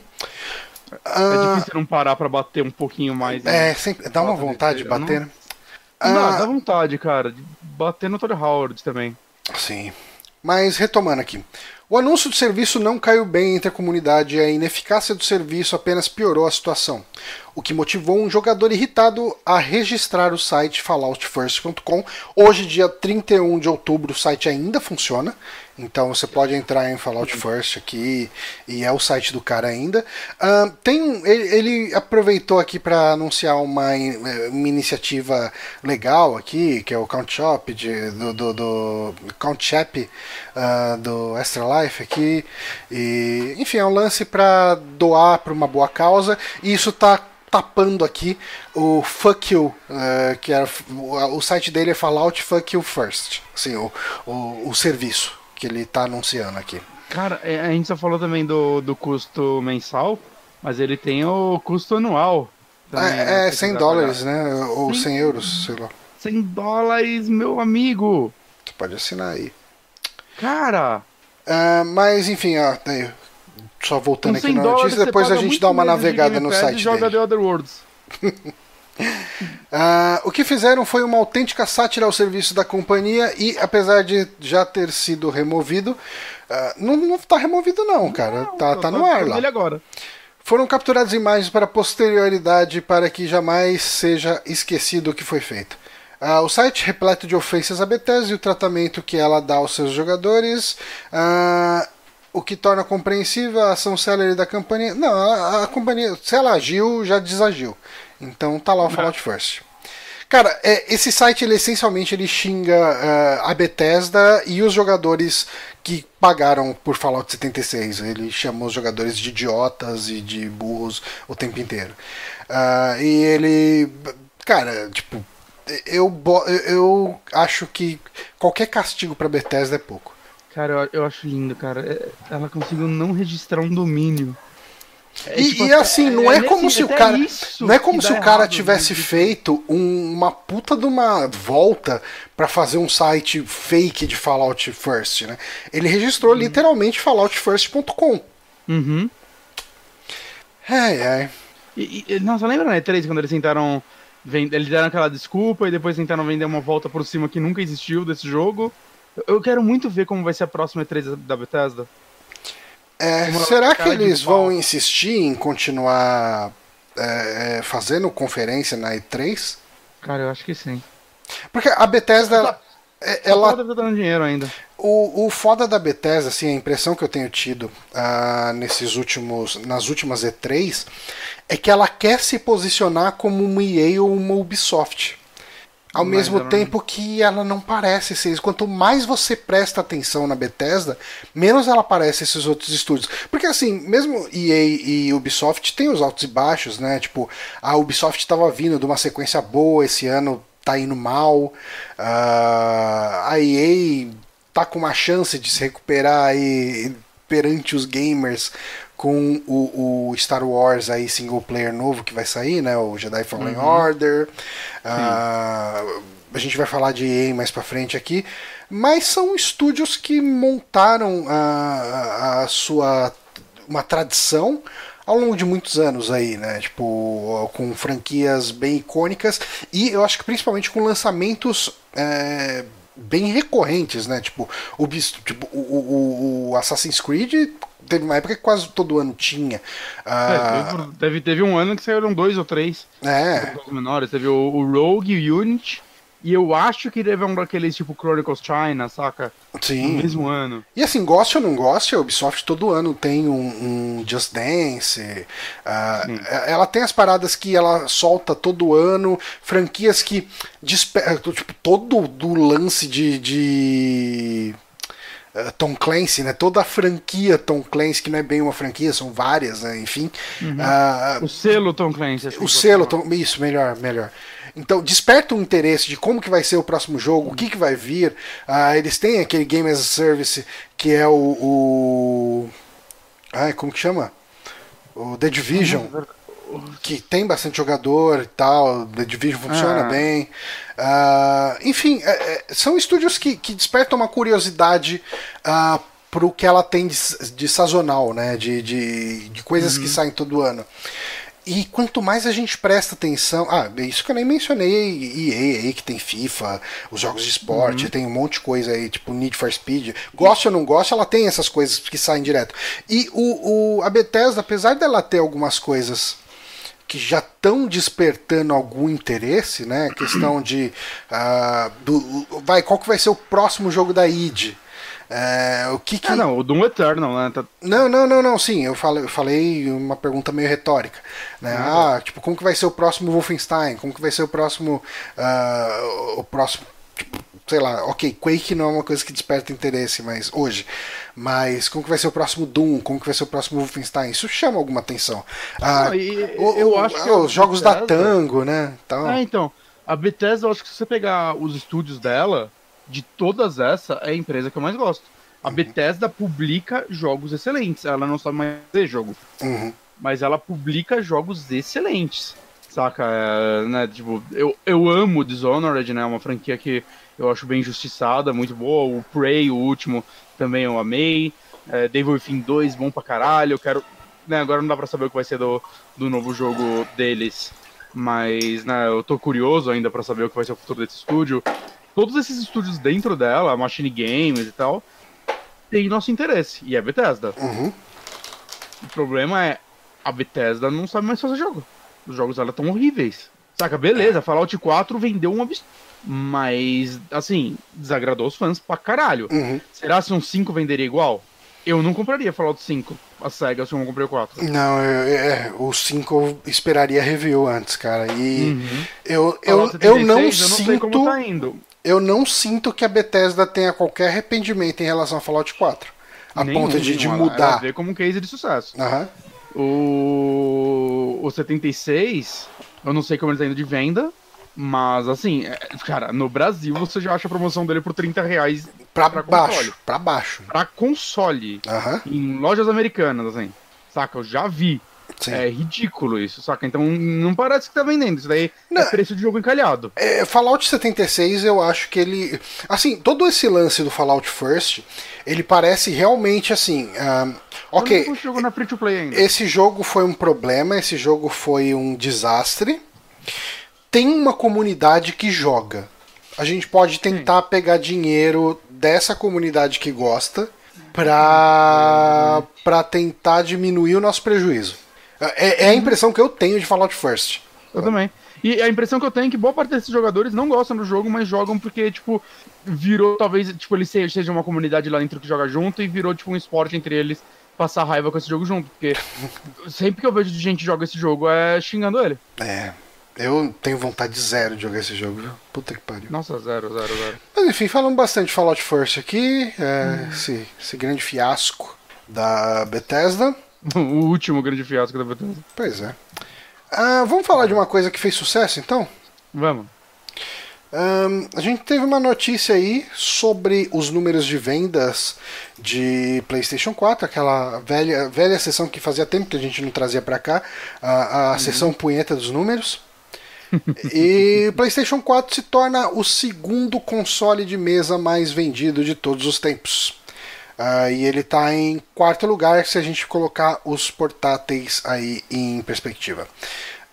É Ah, difícil não parar pra bater um pouquinho mais. né? é, sempre, dá uma vontade de bater, não- né? Não, Ah, dá vontade, cara, de bater no Todd Howard também. Sim. Mas retomando aqui. O anúncio do serviço não caiu bem entre a comunidade e a ineficácia do serviço apenas piorou a situação, o que motivou um jogador irritado a registrar o site falloutfirst.com. Hoje, dia 31 de outubro, o site ainda funciona, então você pode entrar em Fallout First aqui e é o site do cara ainda. Ah, tem ele, ele aproveitou aqui para anunciar uma, eh, uma iniciativa legal aqui, que é o Count Shop de, do, do, do Count Shop ah, do Extra Life aqui. E, enfim, é um lance para doar para uma boa causa e isso tá tapando aqui o Fuck You, eh, que era o, site dele é Fallout Fuck You First, assim, o, o, o serviço que ele tá anunciando aqui. Cara, é, a gente só falou também do, do custo mensal, mas ele tem o custo anual. também, né, É, é se 100 quiser dólares, pagar. né? Ou Sim. 100 euros, sei lá. 100 dólares, meu amigo! Você pode assinar aí. Cara, Ah, mas enfim, ó, só voltando com aqui 100 na notícia, depois a gente dá uma navegada no site e joga dele. The Other Worlds. Ah, o que fizeram foi uma autêntica sátira ao serviço da companhia e, apesar de já ter sido removido, ah, não, não tá removido não, cara. tá, Não, tá no ar lá. dele agora. Foram capturadas imagens para posterioridade para que jamais seja esquecido o que foi feito. Ah, o site repleto de ofensas à Bethesda e o tratamento que ela dá aos seus jogadores, ah, o que torna compreensível a ação célere da companhia. Não, a, a companhia, se ela agiu, já desagiu. Então tá lá o Fallout First. Cara, é, esse site ele essencialmente ele xinga ah, a Bethesda e os jogadores que pagaram por Fallout 76. Ele chama os jogadores de idiotas e de burros o tempo inteiro. Ah, e ele, cara, tipo, eu, eu acho que qualquer castigo pra Bethesda é pouco. Cara, eu, eu acho lindo, cara. É- Ela conseguiu não registrar um domínio. É, E, tipo, e assim, não é, nesse- como se o cara. isso Não é como se o cara errado, tivesse né? feito um- uma puta de uma volta pra fazer um site fake de Fallout First, né? Ele registrou literalmente falloutfirst.com. Uhum. Ai, ai. E, e, nossa, lembra na E3 quando eles tentaram. ven- Eles deram aquela desculpa e depois tentaram vender uma volta por cima que nunca existiu desse jogo. Eu- quero muito ver como vai ser a próxima E3 da Bethesda. É, será que eles vão insistir em continuar é, é, fazendo conferência na E3? Cara, eu acho que sim. Porque a Bethesda, ela, é- ela Ela deve estar dando dinheiro ainda. O, o foda da Bethesda, assim, a impressão que eu tenho tido ah, nesses últimos, nas últimas E3 é que ela quer se posicionar como uma EA ou uma Ubisoft. Ao Mas mesmo não- tempo que ela não parece ser isso. Quanto mais você presta atenção na Bethesda, menos ela parece esses outros estúdios. Porque assim, mesmo EA e Ubisoft tem os altos e baixos, né? Tipo, a Ubisoft estava vindo de uma sequência boa esse ano, tá indo mal. Ah, a EA tá com uma chance de se recuperar aí perante os gamers com o, o Star Wars aí single player novo que vai sair, né? O Jedi Fallen Order. Ah, a gente vai falar de EA mais pra frente aqui. Mas são estúdios que montaram a, a- a sua uma tradição ao longo de muitos anos aí, né? Tipo, com franquias bem icônicas e eu acho que principalmente com lançamentos é, bem recorrentes, né? Tipo, o, tipo, o, o- o Assassin's Creed teve uma época que quase todo ano tinha. É, Ah, teve, teve, um ano que saíram dois ou três é, menores. Teve o, o Rogue, o Unity. E eu acho que teve um daqueles tipo Chronicles China, saca? No sim. mesmo ano. E assim, goste ou não goste, a Ubisoft todo ano tem um, um Just Dance. Sim. ela tem as paradas que ela solta todo ano, franquias que despertam, tipo, todo do lance de. de ah, Tom Clancy, né? Toda a franquia Tom Clancy, que não é bem uma franquia, são várias, né? enfim. ah, O selo Tom Clancy. acho que o selo, Tom- isso, melhor, melhor. Então, desperta o interesse de como que vai ser o próximo jogo, o que que vai vir. Ah, eles têm aquele Game as a Service que é o, o... Ai, como que chama? O The Division. falar. que tem bastante jogador e tal, The Division funciona Ah. bem. Ah, enfim, é- é- são estúdios que, que despertam uma curiosidade ah, pro que ela tem de, de sazonal, né? De, de, de coisas que saem todo ano. E quanto mais a gente presta atenção. Ah, isso que eu nem mencionei, EA aí, que tem FIFA, os jogos de esporte, tem um monte de coisa aí, tipo Need for Speed. Goste ou não goste, ela tem essas coisas que saem direto. E o, o, a Bethesda, apesar dela ter algumas coisas que já estão despertando algum interesse, né? Questão de. ah, do, vai, qual que vai ser o próximo jogo da id? É, o que que. Ah, não, o Doom Eternal, né? Tá- Não, não, não, não, sim, eu falei, eu falei uma pergunta meio retórica. Né? Ah, tipo, como que vai ser o próximo Wolfenstein? Como que vai ser o próximo. ah, o próximo. Tipo, sei lá, ok, Quake não é uma coisa que desperta interesse, mas hoje. Mas como que vai ser o próximo Doom? Como que vai ser o próximo Wolfenstein? Isso chama alguma atenção. Ah, Não, e- o- eu o- acho que ah, os jogos da Bethesda- Tango, né? Então, É, então, a Bethesda, eu acho que se você pegar os estúdios dela, de todas essa, é a empresa que eu mais gosto. A Bethesda publica jogos excelentes. Ela não sabe mais fazer jogo. uhum, Mas ela publica jogos excelentes. Saca? É, né, tipo, eu, eu amo Dishonored, né? Uma franquia que eu acho bem injustiçada, muito boa. O Prey, o último, também eu amei. É, Devil Within 2, bom pra caralho. Eu quero. Né, agora não dá pra saber o que vai ser do, do novo jogo deles. Mas, né, eu tô curioso ainda pra saber o que vai ser o futuro desse estúdio. Todos esses estúdios dentro dela, Machine Games e tal, tem nosso interesse. E é Bethesda. uhum. O problema é a Bethesda não sabe mais fazer jogo. Os jogos dela estão horríveis. Saca, beleza, Fallout 4 vendeu um absurdo. Mas, assim, desagradou os fãs pra caralho. Uhum. Será se um 5 venderia igual? Eu não compraria Fallout 5, a SEGA, se eu não comprei o 4. Não, eu- é, o 5 eu esperaria review antes, cara. E eu, eu, Fallout eu não 76, eu não sei sinto. como tá indo. Eu não sinto que a Bethesda tenha qualquer arrependimento em relação a Fallout 4. A Nenhum, ponto de, de mudar. Ela vê como um case de sucesso. Aham. O, o 76, eu não sei como ele tá indo de venda, mas assim, é- cara, no Brasil você já acha a promoção dele por 30 reais Pra, Pra baixo. console. Pra baixo. pra console. Aham. Em lojas americanas, assim. Saca? Eu já vi. Sim. É ridículo isso, saca? Então não parece que tá vendendo. Isso daí Não. é preço de jogo encalhado. É, Fallout 76, eu acho que ele. Assim, todo esse lance do Fallout First, ele parece realmente assim. ok, jogo na free to play ainda. esse jogo foi um problema, esse jogo foi um desastre. Tem uma comunidade que joga. A gente pode tentar pegar dinheiro dessa comunidade que gosta pra, pra tentar diminuir o nosso prejuízo. É, é a impressão que eu tenho de Fallout First. Eu também. E a impressão que eu tenho é que boa parte desses jogadores não gostam do jogo, mas jogam porque, tipo, virou, talvez, tipo, eles se- sejam uma comunidade lá dentro que joga junto e virou, tipo, um esporte entre eles passar raiva com esse jogo junto. Porque sempre que eu vejo gente que joga esse jogo é xingando ele. É. Eu tenho vontade zero de jogar esse jogo, viu? Puta que pariu. Nossa, zero, zero, zero. Mas enfim, falando bastante de Fallout First aqui, é, esse, esse grande fiasco da Bethesda. o último grande fiasco da Bethesda. Pois é. Ah, vamos falar de uma coisa que fez sucesso, então? Vamos. Ahn, a gente teve uma notícia aí sobre os números de vendas de PlayStation 4, aquela velha, velha sessão que fazia tempo que a gente não trazia pra cá, a, a sessão punheta dos números. e o PlayStation 4 se torna o segundo console de mesa mais vendido de todos os tempos. Ah, e ele está em quarto lugar se a gente colocar os portáteis aí em perspectiva.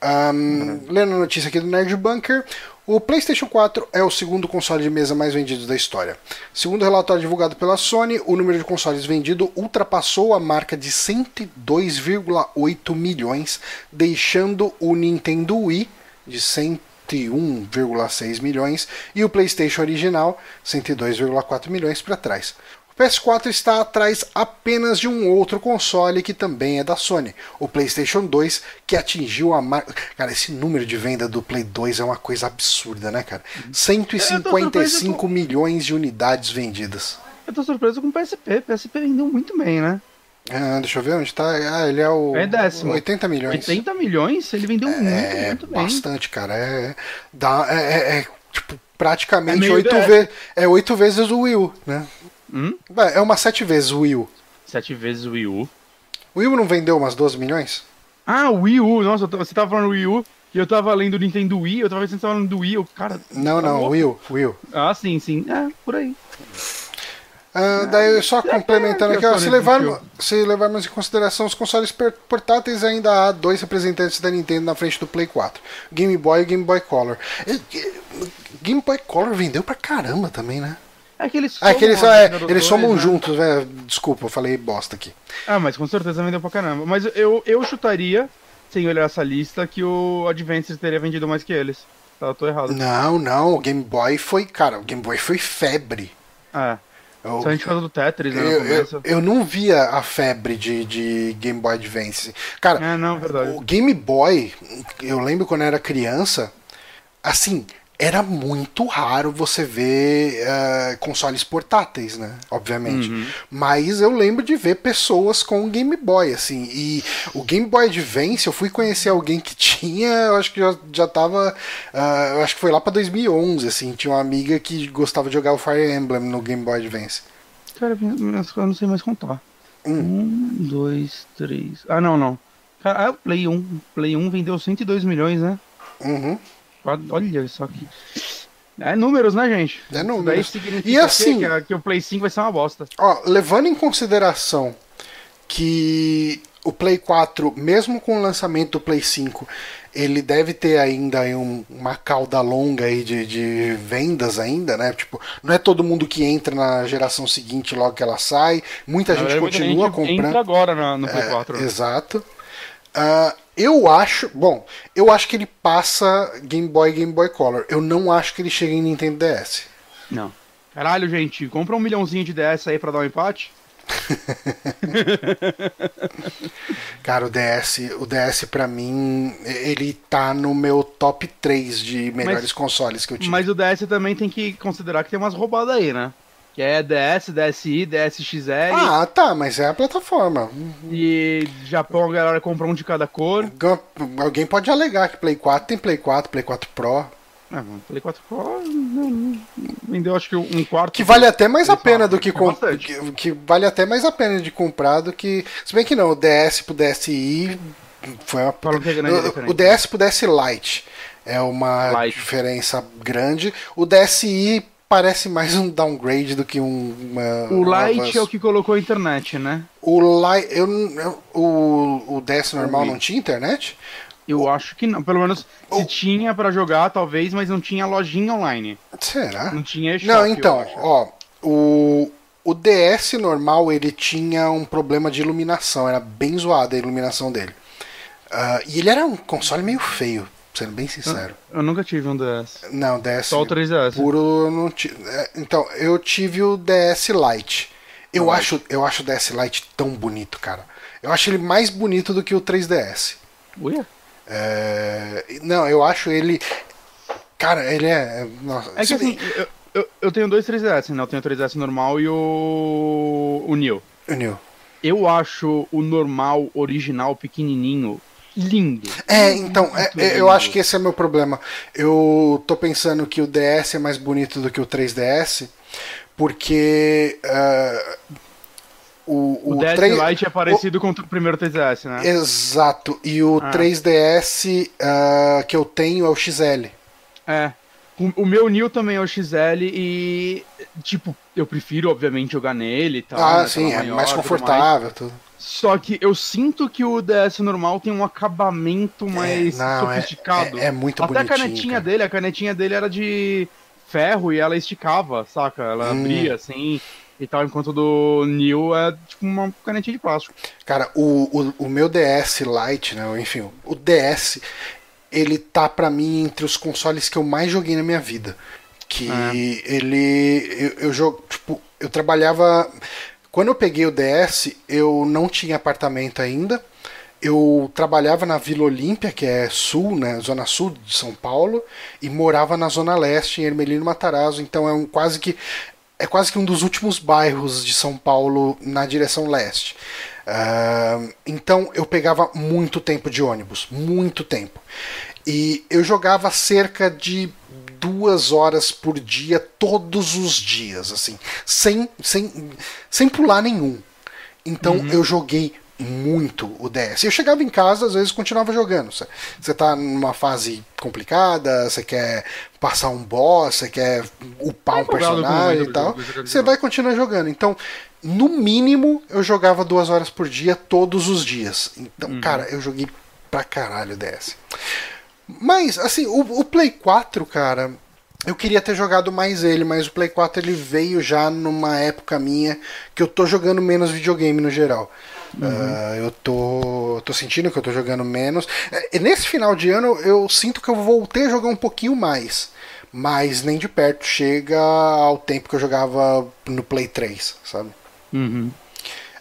Ahm, lendo a notícia aqui do Nerd Bunker, o PlayStation 4 é o segundo console de mesa mais vendido da história. Segundo o relatório divulgado pela Sony, o número de consoles vendidos ultrapassou a marca de 102,8 milhões, deixando o Nintendo Wii de 101,6 milhões e o PlayStation original 102,4 milhões para trás. O PS4 está atrás apenas de um outro console que também é da Sony, o PlayStation 2, que atingiu a marca. Cara, esse número de venda do Play 2 é uma coisa absurda, né, cara? 155 milhões de unidades vendidas. Eu tô surpreso com o PSP. PSP vendeu muito bem, né? Ah, deixa eu ver onde tá. Ah, ele é o. É décimo. 80 milhões. 80 milhões, ele vendeu muito, É muito bem. bastante, cara. É, dá, é, é- é, tipo, praticamente É oito vezes. É oito vezes o Wii U, né? Hum? É uma sete vezes o Wii U. Sete vezes o Wii U. O Wii U não vendeu umas 12 milhões? Ah, o Wii U. Nossa, você tava falando Wii U e eu tava lendo Nintendo Wii. Eu tava pensando que você tava falando do Wii. Eu, cara. Não, tá não, louco. Will, Will. Ah, sim, sim. É, por aí. Ah, daí só complementando é aqui, ó, se, desistiu. se levarmos em consideração os consoles portáteis, ainda há dois representantes da Nintendo na frente do Play 4, Game Boy e Game Boy Color. Game Boy Color vendeu pra caramba também, né? É que eles Ah, é que eles, somam é, a venda dos eles dois, somam né? juntos, né? Desculpa, eu falei bosta aqui. Ah, mas com certeza vendeu pra caramba. Mas eu, eu chutaria, sem olhar essa lista, que o Advance teria vendido mais que eles. Tá, eu tô errado. Não, não, o Game Boy foi, cara, o Game Boy foi febre. É. Eu, Só a gente fala do Tetris, né, eu, eu, eu não via a febre de, de Game Boy Advance. Cara, É, não, verdade. O Game Boy, eu lembro quando eu era criança, assim, era muito raro você ver eh, consoles portáteis, né? Obviamente. Uhum. Mas eu lembro de ver pessoas com Game Boy, assim. E o Game Boy Advance, eu fui conhecer alguém que tinha, eu acho que já, já tava. ah, eu acho que foi lá pra 2011, assim. Tinha uma amiga que gostava de jogar o Fire Emblem no Game Boy Advance. Cara, eu não sei mais contar. Hum. Um, dois, três. Ah, não, não. Ah, o Play 1. Play 1 vendeu 102 milhões, né? Uhum. Olha só que. É números, né, gente? É números. E assim- que, que o Play 5 vai ser uma bosta. Ó, levando em consideração que o Play 4, mesmo com o lançamento do Play 5, ele deve ter ainda um- uma cauda longa aí de, de vendas ainda, né? Tipo, não é todo mundo que entra na geração seguinte logo que ela sai. Muita Na gente verdade, muita continua gente comprando. Entra agora na- no Play É, 4. né? Exato. Ah, eu acho, bom, eu acho que ele passa Game Boy e Game Boy Color. Eu não acho que ele chega em Nintendo DS. Não. Caralho, gente, compra um milhãozinho de DS aí pra dar um empate? Cara, o DS, o DS para mim, ele tá no meu top 3 de melhores Mas- consoles que eu tive. Mas o DS também tem que considerar que tem umas roubadas aí, né? Que é DS, DSi, DSXL. Ah, tá, mas é a plataforma. E Japão a galera compra um de cada cor. Alguém pode alegar que Play 4 tem Play 4, Play 4 Pro, É, mano, Play 4 Pro vendeu acho que um quarto. que vale até mais a pena do que, é com- bastante. que, que vale até mais a pena de comprar do que, se bem que não, o DS pro DSi foi uma é o, o DS pro DS Lite é uma diferença grande. O DSi parece mais um downgrade do que um uma, O um avanço. é o que colocou a internet, né? O, Li... eu, eu- o, o DS normal não tinha internet? Eu acho que não. Pelo menos O- se tinha pra jogar, talvez, mas não tinha lojinha online. Será? Não tinha eShop, Não, então, ó, o, o DS normal ele tinha um problema de iluminação, era bem zoada a iluminação dele. Ah, e ele era um console meio feio, sendo bem sincero. Eu nunca tive um DS. Não, DS Só o 3DS. puro eu não tive. Então, eu tive o DS Lite. Eu O acho, eu acho o DS Lite tão bonito, cara. Eu acho ele mais bonito do que o 3DS. Uia? É, Não, eu acho ele. Cara, ele é. Nossa, É que assim, eu, eu, eu tenho dois 3DS, né? Eu tenho o 3DS normal e o. o Neo. Uniu. Eu acho o normal, original, pequenininho, lindo. É, então, é- é, eu lindo. acho que esse é meu problema. Eu tô pensando que o DS é mais bonito do que o 3DS, porque. ah, o, O, DS 3 Lite é parecido com o primeiro 3DS, né? Exato, e o Ah. 3DS ah, que eu tenho é o XL. É. O, o meu Neo também é o XL e, tipo, eu prefiro, obviamente, jogar nele e tal. ah, né, sim, é maior, mais tudo confortável. Tudo. Só que eu sinto que o DS normal tem um acabamento mais não, é- sofisticado. é- é muito Até a canetinha cara. dele, a canetinha dele era de ferro e ela esticava, saca? Ela Hum. abria assim e tal, enquanto do New é tipo uma canetinha de plástico. Cara, o, o, o meu DS Lite, né? Enfim, o DS, ele tá pra mim entre os consoles que eu mais joguei na minha vida. Que É. ele. Eu, eu jogo. Tipo, eu trabalhava. Quando eu peguei o DS, eu não tinha apartamento ainda. Eu trabalhava na Vila Olímpia, que é sul, né, zona sul de São Paulo, e morava na zona leste, em Ermelino Matarazzo. Então é um quase que é quase que um dos últimos bairros de São Paulo na direção leste. Ah, então eu pegava muito tempo de ônibus, muito tempo. E eu jogava cerca de duas horas por dia, todos os dias, assim, sem, sem, sem pular nenhum. Então eu joguei muito o DS. Eu chegava em casa, às vezes continuava jogando. Você, tá numa fase complicada, você quer passar um boss, você quer upar um personagem e tal. Você vai continuar jogando. Então, no mínimo, eu jogava duas horas por dia, todos os dias. Então, uhum. cara, eu joguei pra caralho o DS. Mas, assim, o, o Play 4, cara, eu queria ter jogado mais ele, mas o Play 4 ele veio já numa época minha que eu tô jogando menos videogame no geral. Uhum. Uh, eu tô, tô sentindo que eu tô jogando menos. E nesse final de ano eu sinto que eu voltei a jogar um pouquinho mais. Mas nem de perto chega ao tempo que eu jogava no Play 3, sabe? Uhum.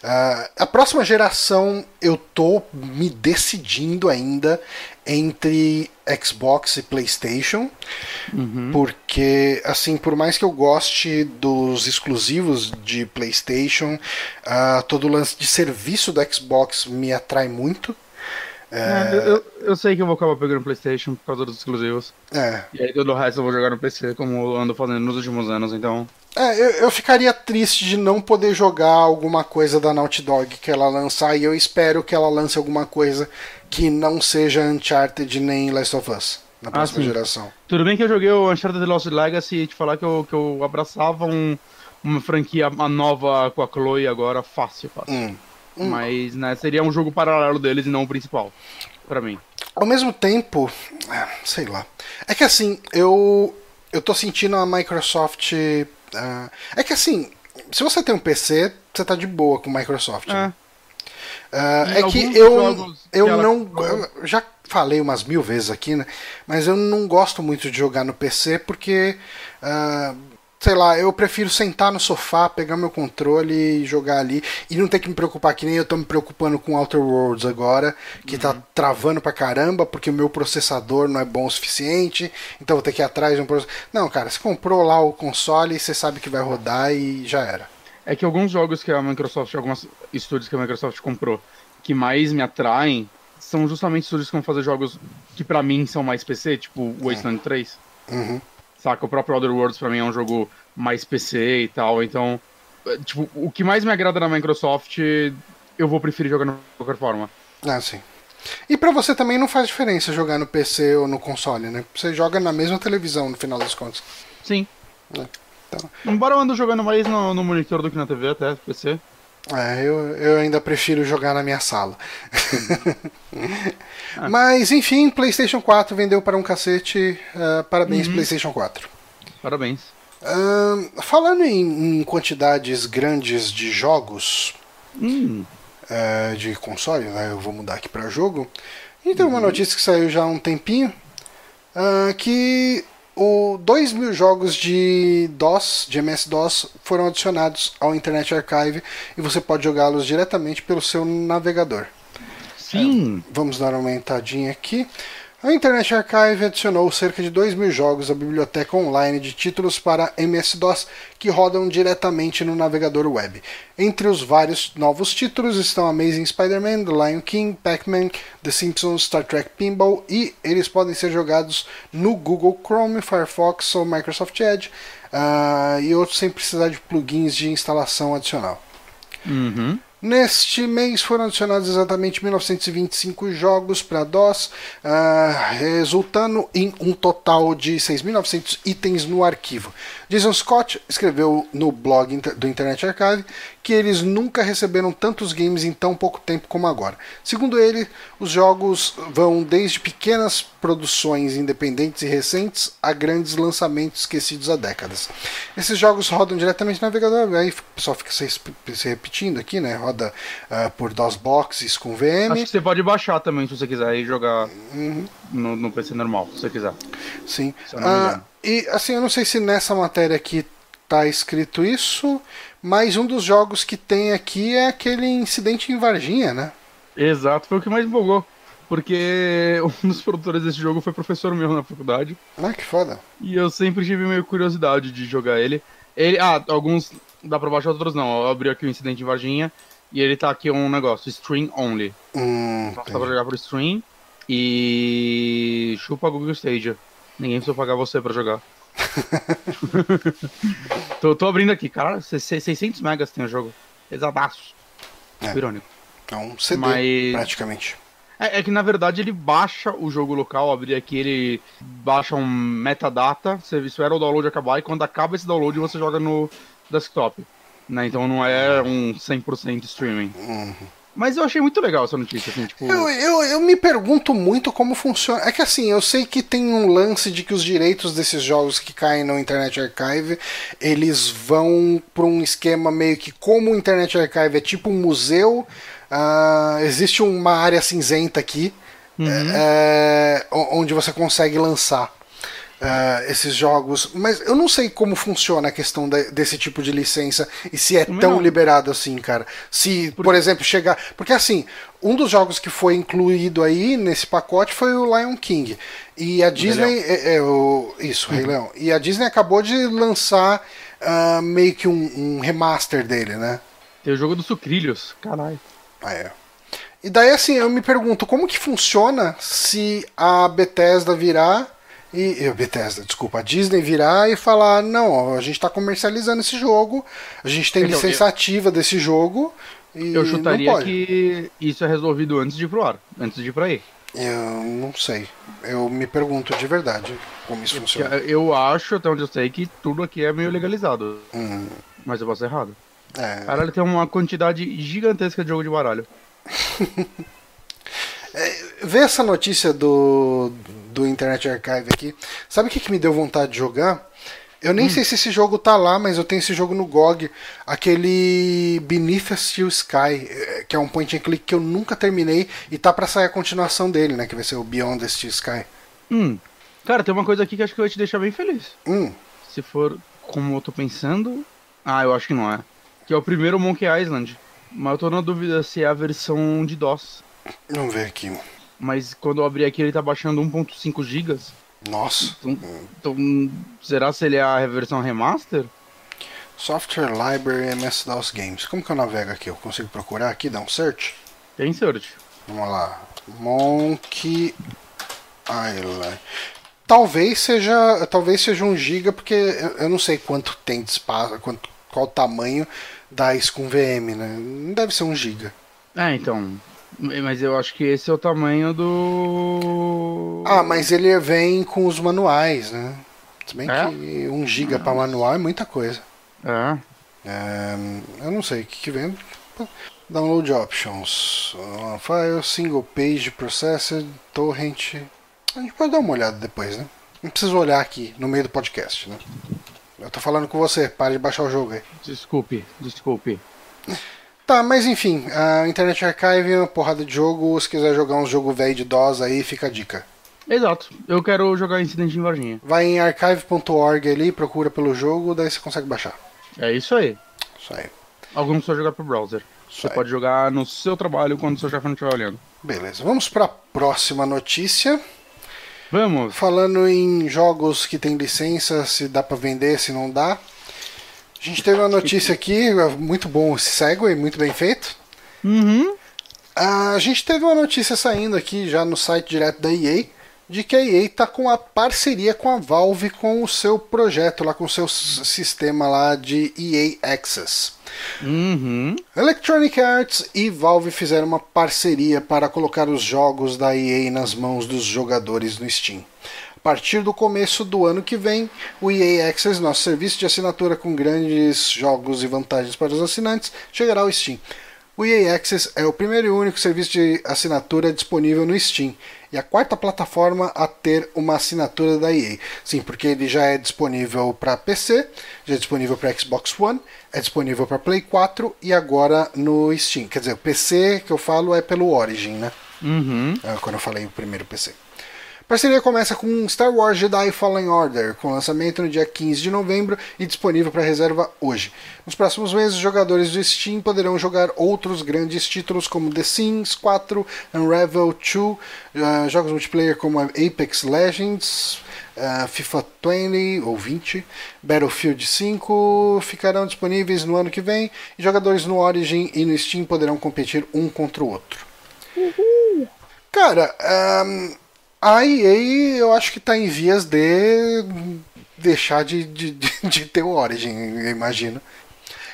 Uh, a próxima geração eu tô me decidindo ainda entre Xbox e PlayStation, uhum. porque assim, por mais que eu goste dos exclusivos de PlayStation, uh, todo o lance de serviço do Xbox me atrai muito. É, eu, eu, sei que eu vou acabar pegando PlayStation É. Eu eu ficaria triste de não poder jogar alguma coisa da Naughty Dog que ela lançar, e eu espero que ela lance alguma coisa que não seja Uncharted nem Last of Us na ah, próxima ah, geração. Tudo bem que eu joguei o Uncharted Lost Legacy e te falar que eu, que eu abraçava um, uma franquia nova com a Chloe agora fácil, fácil. Hum. Hum. Mas né, seria um jogo paralelo deles e não o principal, para mim. Ao mesmo tempo, é, sei lá. É que assim, eu eu tô sentindo a Microsoft Uh, é que assim, se você tem um PC, você tá de boa com Microsoft. É, né? uh, é que eu, eu não. Eu já falei umas mil vezes aqui, né? Mas eu não gosto muito de jogar no PC porque. Uh, sei lá, eu prefiro sentar no sofá, pegar meu controle e jogar ali e não ter que me preocupar que nem eu tô me preocupando com Outer Worlds agora, que tá uhum. tá travando pra caramba porque o meu processador não é bom o suficiente, então vou ter que ir atrás de um processador. Não, cara, você comprou lá o console você sabe que vai rodar e já era. É que alguns jogos que a Microsoft, alguns estúdios que a Microsoft comprou, que mais me atraem, são justamente estúdios que vão fazer jogos que para mim são mais PC, tipo Wasteland é. 3. Uhum. Saca? O próprio Other Worlds pra mim é um jogo mais PC e tal, então. Eh, tipo, o que mais me agrada na Microsoft, eu vou preferir jogar de qualquer forma. Ah, sim. E para você também não faz diferença jogar no PC ou no console, né? Você joga na mesma televisão no final das contas. Sim. É, então... Embora eu ando jogando mais no, no, monitor do que na TV, até, PC. É, eu, eu ainda prefiro jogar na minha sala. Ah. Mas, enfim, PlayStation 4 vendeu para um cacete. Uh, parabéns, uhum. PlayStation 4. Parabéns. Uh, falando em, em, quantidades grandes de jogos hum. uh, de console, né, eu vou mudar aqui para jogo. E tem uma uhum. notícia que saiu já há um tempinho que o 2 mil jogos de DOS, de MS-DOS, foram adicionados ao Internet Archive e você pode jogá-los diretamente pelo seu navegador. Sim. É, vamos dar uma aumentadinha aqui. A Internet Archive adicionou cerca de 2 mil jogos à biblioteca online de títulos para MS-DOS que rodam diretamente no navegador web. Entre os vários novos títulos estão Amazing Spider-Man, The Lion King, Pac-Man, The Simpsons, Star Trek Pinball e eles podem ser jogados no Google Chrome, Firefox ou Microsoft Edge uh, e outros sem precisar de plugins de instalação adicional. Uhum. Neste mês foram adicionados exatamente 1925 jogos para DOS, uh, resultando em um total de 6.900 itens no arquivo. Jason Scott escreveu no blog do Internet Archive que eles nunca receberam tantos games em tão pouco tempo como agora. Segundo ele, os jogos vão desde pequenas produções independentes e recentes a grandes lançamentos esquecidos há décadas. Esses jogos rodam diretamente no navegador, aí o pessoal fica se, se repetindo aqui, né? Roda uh, por DOS boxes com VM. Acho que você pode baixar também se você quiser e jogar uhum. no, no, PC normal, se você quiser. Sim. Uh, e assim, eu não sei se nessa matéria aqui tá escrito isso, mas um dos jogos que tem aqui é aquele incidente em Varginha, né? Exato, foi o que mais empolgou. Porque um dos produtores desse jogo foi professor meu na faculdade. Ah, que foda. E eu sempre tive meio curiosidade de jogar ele. ele ah, alguns dá pra baixar, outros não. Eu abri aqui o incidente em Varginha e ele tá aqui um negócio, stream only. Hum, então, dá pra jogar por stream e chupa Google Stadia. Ninguém precisa pagar você pra jogar. tô, tô, abrindo aqui, cara. 600 megas tem o jogo. Pesadaço. É. Irônico. É um CD, Mas- praticamente. É, é que na verdade ele baixa o jogo local, abrir aqui, ele baixa um metadata, você espera o download acabar e quando acaba esse download você joga no desktop. Né? Então não é um 100% streaming. Mas eu achei muito legal essa notícia, assim, tipo. Eu, eu, eu me pergunto muito como funciona. É que assim, eu sei que tem um lance de que os direitos desses jogos que caem no Internet Archive, eles vão para um esquema meio que como o Internet Archive é tipo um museu, ah, existe uma área cinzenta aqui, é, o- onde você consegue lançar. Ah, esses jogos, mas eu não sei como funciona a questão de- desse tipo de licença e se é Também tão não. liberado assim, cara. Se, por exemplo, chegar. Porque assim, um dos jogos que foi incluído aí nesse pacote foi o Lion King. E a Disney. É, é, o, isso, Rei Leão. E a Disney acabou de lançar ah, meio que um, um remaster dele, né? Tem o jogo dos sucrilhos. Caralho. Ah, é. E daí assim, eu me pergunto, como que funciona se a Bethesda virar e eh, Bethesda, desculpa, a Disney virar e falar, não, a gente está comercializando esse jogo, a gente tem Então, licença ativa desse jogo e Eu chutaria que isso é resolvido antes de ir pro ar, antes de ir pra aí. Eu não sei. Eu me pergunto de verdade como isso Porque funciona. Eu acho, até onde eu sei, que tudo aqui é meio legalizado. Hum, Mas eu posso errado. é. Caralho, tem uma quantidade gigantesca de jogo de baralho. Ver essa notícia do, do Internet Archive aqui, sabe o que, que me deu vontade de jogar? Eu nem sei se esse jogo tá lá, mas eu tenho esse jogo no GOG, aquele Beneath a Steel Sky, eh, que é um point and click que eu nunca terminei e tá pra sair a continuação dele, né? Que vai ser o Beyond the Steel Sky. Hum. Cara, tem uma coisa aqui que acho que vai te deixar bem feliz. Hum, Se for como eu tô pensando. Ah, eu acho que não é. Que é o primeiro Monkey Island. Mas eu tô na dúvida se é a versão de DOS. vamos ver aqui. Mas quando eu abrir aqui ele tá baixando 1.5 GB. Nossa. Então, então, será se ele é a versão remaster? Software Library MS-DOS Games. Como que eu navego aqui? Eu consigo procurar aqui, dar um search? Tem search. Vamos lá. Monkey Island. Talvez seja, talvez seja um giga, porque eu, não sei quanto tem de espaço, quanto, qual o tamanho da com VM, né? Não deve ser um giga. É, então. Mas eu acho que esse é o tamanho do. Ah, mas ele vem com os manuais, né? Se bem É? que um giga para manual é muita coisa. É. É, eu não sei o que, que vem. Download options. Uh, file, single page, processor, torrent. A gente pode dar uma olhada depois, né? Não precisa olhar aqui no meio do podcast, né? Eu tô falando com você, pare de baixar o jogo aí. Desculpe, desculpe. Tá, mas enfim, a Internet Archive é uma porrada de jogo. Se quiser jogar um jogo velho de DOS aí, fica a dica. Exato. Eu quero jogar Incidente em Varginha. Vai em archive.org ali, procura pelo jogo, daí você consegue baixar. É isso aí. Isso aí. Alguns só jogar pro browser. Isso Você aí. pode jogar no seu trabalho quando o seu chefe não estiver olhando. Beleza, vamos para a próxima notícia. Vamos. Falando em jogos que tem licença, se dá pra vender, se não dá. A gente teve uma notícia aqui, muito bom esse segue, muito bem feito. Uhum. A gente teve uma notícia saindo aqui já no site direto da EA de que a EA tá com a parceria com a Valve com o seu projeto lá com o seu sistema lá de EA Access. Uhum. Electronic Arts e Valve fizeram uma parceria para colocar os jogos da EA nas mãos dos jogadores no Steam. A partir do começo do ano que vem, o EA Access, nosso serviço de assinatura com grandes jogos e vantagens para os assinantes, chegará ao Steam. O EA Access é o primeiro e único serviço de assinatura disponível no Steam e a quarta plataforma a ter uma assinatura da EA. Sim, porque ele já é disponível para PC, já é disponível para Xbox One, é disponível para Play 4 e agora no Steam. Quer dizer, o PC que eu falo é pelo Origin, né? Uhum. Ah, quando eu falei o primeiro PC. Parceria começa com Star Wars Jedi Fallen Order, com lançamento no dia 15 de novembro e disponível para reserva hoje. Nos próximos meses, os jogadores do Steam poderão jogar outros grandes títulos como The Sims 4, Unravel 2, ah, jogos multiplayer como Apex Legends, ah, FIFA 20 ou 20, Battlefield 5 ficarão disponíveis no ano que vem e jogadores no Origin e no Steam poderão competir um contra o outro. Cara, ahn, a EA eu acho que tá em vias de deixar de, de, de- de ter o Origin, eu imagino.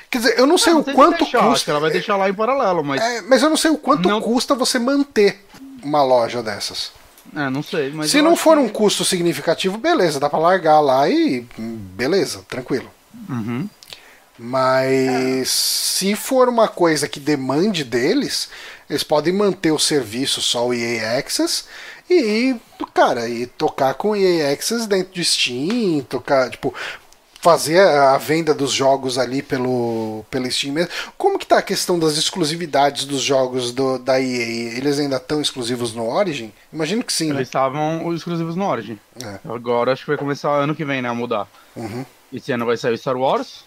Quer dizer, eu não sei Não, o quanto deixar, custa. ela vai deixar lá em paralelo, mas. É, mas eu não sei o quanto Não. custa você manter uma loja dessas. É, não sei. Mas Se não for que- um custo significativo, beleza, dá pra largar lá e beleza, tranquilo. Uhum. Mas se for uma coisa que demande deles, eles podem manter o serviço só o EA Access e, cara, e tocar com o EA Access dentro de Steam, tocar, tipo, fazer a venda dos jogos ali pelo, pelo Steam mesmo. Como que tá a questão das exclusividades dos jogos do, da EA? Eles ainda estão exclusivos no Origin? Imagino que sim, né? Eles estavam os exclusivos no Origin. É. Agora acho que vai começar ano que vem, né? A mudar. Uhum. Esse ano vai sair o Star Wars.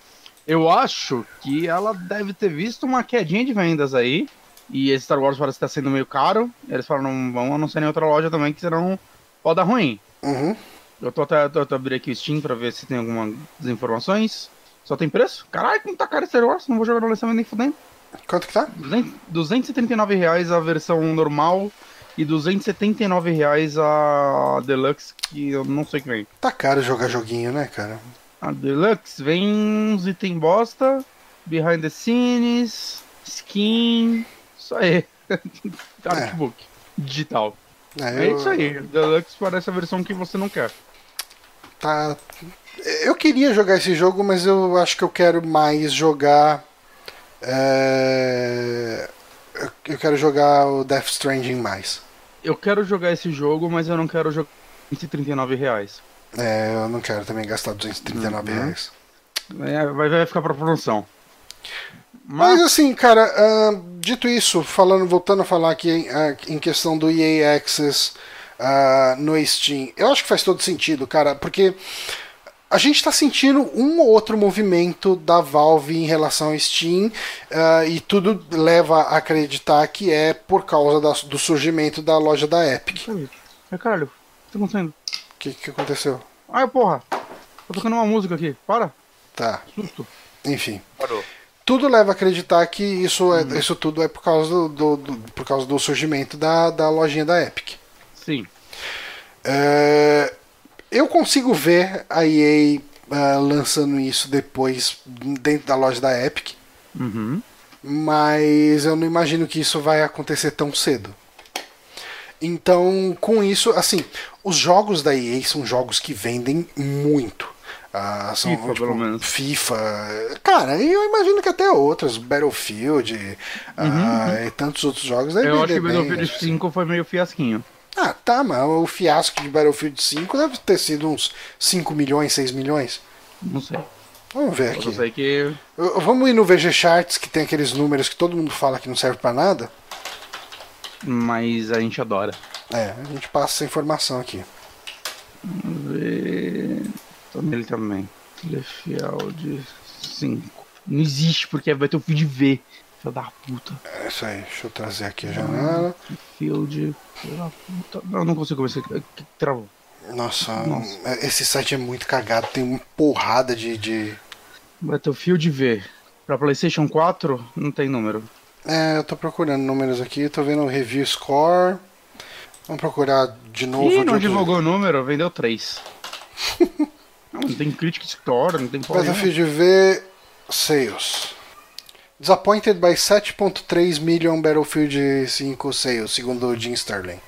Eu acho que ela deve ter visto uma quedinha de vendas aí. E esse Star Wars parece estar sendo meio caro. Eles falaram, não vão anunciar em outra loja também, que senão pode dar ruim. Uhum. Eu tô até tô, tô abrindo aqui o Steam pra ver se tem algumas informações. Só tem preço? Caralho, como tá caro esse Star Wars? Não vou jogar no lançamento nem fudendo. Quanto que tá? 200 239 reais a versão normal e 279 reais a Deluxe, que eu não sei o que vem. Tá caro jogar joguinho, né, cara? A Deluxe vem uns item bosta, behind the scenes, skin, isso aí. Artbook, digital. É, eu- isso aí, Deluxe parece a versão que você não quer. Tá. Eu queria jogar esse jogo, mas eu acho que eu quero mais jogar. é, eu- Eu quero jogar o Death Stranding mais. Eu quero jogar esse jogo, mas eu não quero jogar 139 reais. É, eu não quero também gastar 239 Uhum. reais. É, vai, vai ficar pra promoção. Mas Mas, assim, cara, ah, dito isso, falando, voltando a falar aqui em, ah, em questão do EA Access ah, no Steam, eu acho que faz todo sentido, cara, porque a gente tá sentindo um ou outro movimento da Valve em relação ao Steam ah, e tudo leva a acreditar que é por causa da- do surgimento da loja da Epic. Ai, caralho, o que tá acontecendo? O que, que aconteceu? Ai, porra, tô tocando uma música aqui, para, Tá, susto. enfim. Parou. tudo leva a acreditar que isso, é, isso tudo é por causa do, do- do- por causa do surgimento da, da lojinha da Epic. Sim, É, eu consigo ver a EA ah, lançando isso depois dentro da loja da Epic, uhum. mas eu não imagino que isso vai acontecer tão cedo. Então, com isso, assim, os jogos da EA são jogos que vendem muito. Ah, são, FIFA, pelo menos. FIFA. Cara, e eu imagino que até outros, Battlefield ah, e tantos outros jogos. Uhum, Eu acho que bem, Battlefield acho. 5 foi meio fiasquinho. Ah, tá, mas o fiasco de Battlefield 5 deve ter sido uns 5 milhões, 6 milhões. Não sei. Vamos ver aqui. que. Vamos ir no VG Charts, que tem aqueles números que todo mundo fala que não serve pra nada. Mas a gente adora. É, a gente passa essa informação aqui. Vamos ver. Tô nele também. Telefield 5. Não existe, porque vai ter o feed V. Filho da puta. É isso aí, deixa eu trazer aqui a janela. Field. Filho da puta. Não, não consigo se. Travou. Nossa, Nossa. esse site é muito cagado, tem uma porrada de. de... Battlefield V. Pra PlayStation 4, não tem número. É, eu tô procurando números aqui, tô vendo o review score. Vamos procurar de novo. Ih, não divulgou o número, vendeu 3. não, não tem Critic Store, não tem. Battlefield V Sales. Disappointed by 7.3 million Battlefield 5 sales, segundo o Jim Sterling.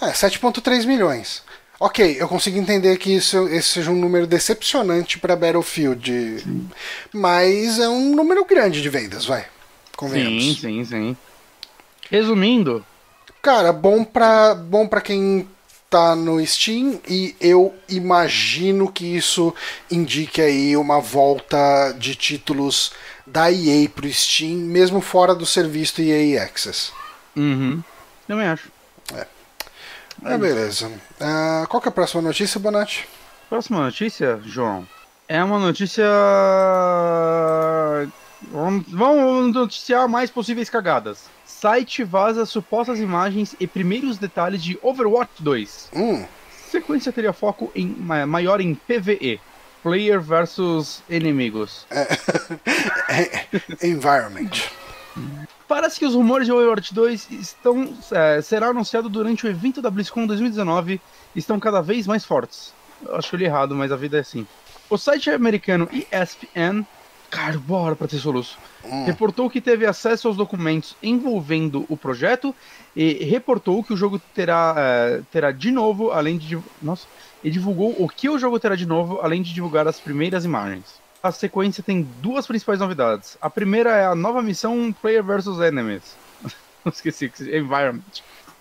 É, 7.3 milhões. Ok, eu consigo entender que isso, esse seja um número decepcionante para Battlefield. Mas é um número grande de vendas, vai. Sim, Convenhamos. sim, sim. Resumindo, Cara, bom pra, bom pra quem tá no Steam e eu imagino que isso indique aí uma volta de títulos da EA pro Steam, mesmo fora do serviço EA Access. uhum, também acho. É, beleza. Ah, qual que é a próxima notícia, Bonatti? Próxima notícia, João, é uma notícia. Vamos, noticiar mais possíveis cagadas. Site vaza supostas imagens e primeiros detalhes de Overwatch 2. Hum, Sequência teria foco em ma- maior em PVE, player versus inimigos. environment. Parece que os rumores de Overwatch 2 estão, é, será anunciado durante o evento da BlizzCon 2019 e estão cada vez mais fortes. Eu acho que eu li errado, mas a vida é assim. O site americano ESPN Cara, bora pra ter soluço. Hum. Reportou que teve acesso aos documentos envolvendo o projeto e reportou que o jogo terá, uh, terá de novo, além de. Nossa. E divulgou o que o jogo terá de novo, além de divulgar as primeiras imagens. A sequência tem duas principais novidades. A primeira é a nova missão Player vs Enemies. Esqueci, Environment.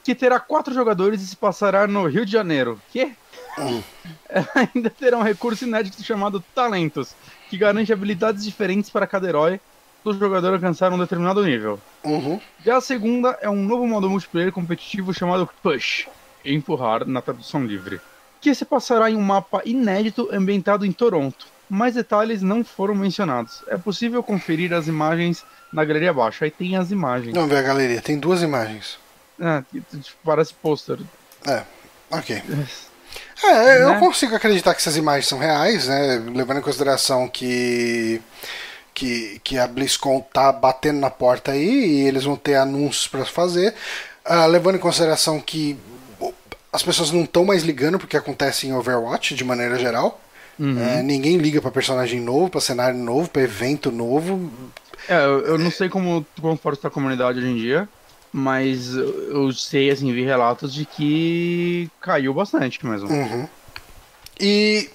Que terá quatro jogadores e se passará no Rio de Janeiro. Que? Hum. Ainda terá um recurso inédito chamado Talentos, que garante habilidades diferentes para cada herói do jogador alcançar um determinado nível. Uhum. Já a segunda é um novo modo multiplayer competitivo chamado Push, empurrar na tradução livre, que se passará em um mapa inédito ambientado em Toronto. Mais detalhes não foram mencionados. É possível conferir as imagens na galeria abaixo. Aí tem as imagens. Não vê a galeria, tem duas imagens. É, parece pôster. É, ok. É, eu né? consigo acreditar que essas imagens são reais, né? Levando em consideração que que, que a BlizzCon tá batendo na porta aí e eles vão ter anúncios para fazer, uh, levando em consideração que as pessoas não estão mais ligando porque acontece em Overwatch de maneira geral. Uhum. É, ninguém liga para personagem novo, para cenário novo, para evento novo. É, eu, eu não sei como comporta a comunidade hoje em dia, mas eu sei, assim, vi relatos de que caiu bastante mesmo. Uhum. E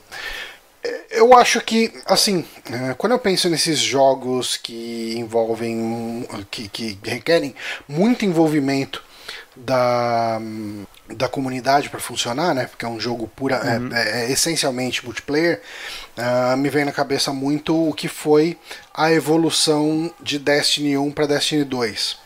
eu acho que, assim, é, quando eu penso nesses jogos que envolvem, que, que requerem muito envolvimento da, da comunidade para funcionar, né? Porque é um jogo pura, é, uhum. é, é, essencialmente multiplayer. Uh, me vem na cabeça muito o que foi a evolução de Destiny 1 para Destiny 2.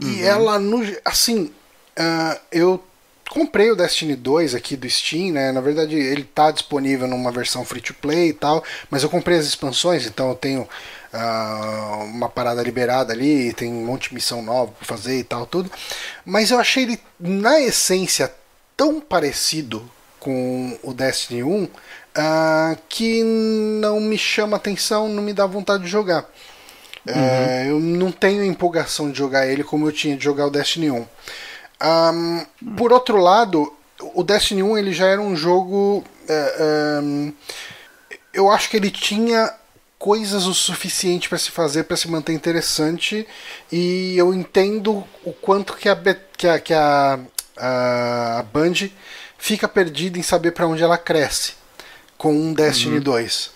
Uhum. E ela, no, assim, uh, eu comprei o Destiny 2 aqui do Steam, né? Na verdade, ele tá disponível numa versão free to play e tal, mas eu comprei as expansões, então eu tenho uh, uma parada liberada ali, tem um monte de missão nova pra fazer e tal, tudo. Mas eu achei ele, na essência, tão parecido com o Destiny 1 uh, ah, que não me chama atenção, não me dá vontade de jogar. Uhum. Uh, eu não tenho empolgação de jogar ele como eu tinha de jogar o Destiny 1. Um, por outro lado, o Destiny 1 ele já era um jogo. Uh, um, eu acho que ele tinha coisas o suficiente para se fazer para se manter interessante e eu entendo o quanto que a, que a, que a, a, a Band fica perdida em saber para onde ela cresce com um Destiny uhum. 2.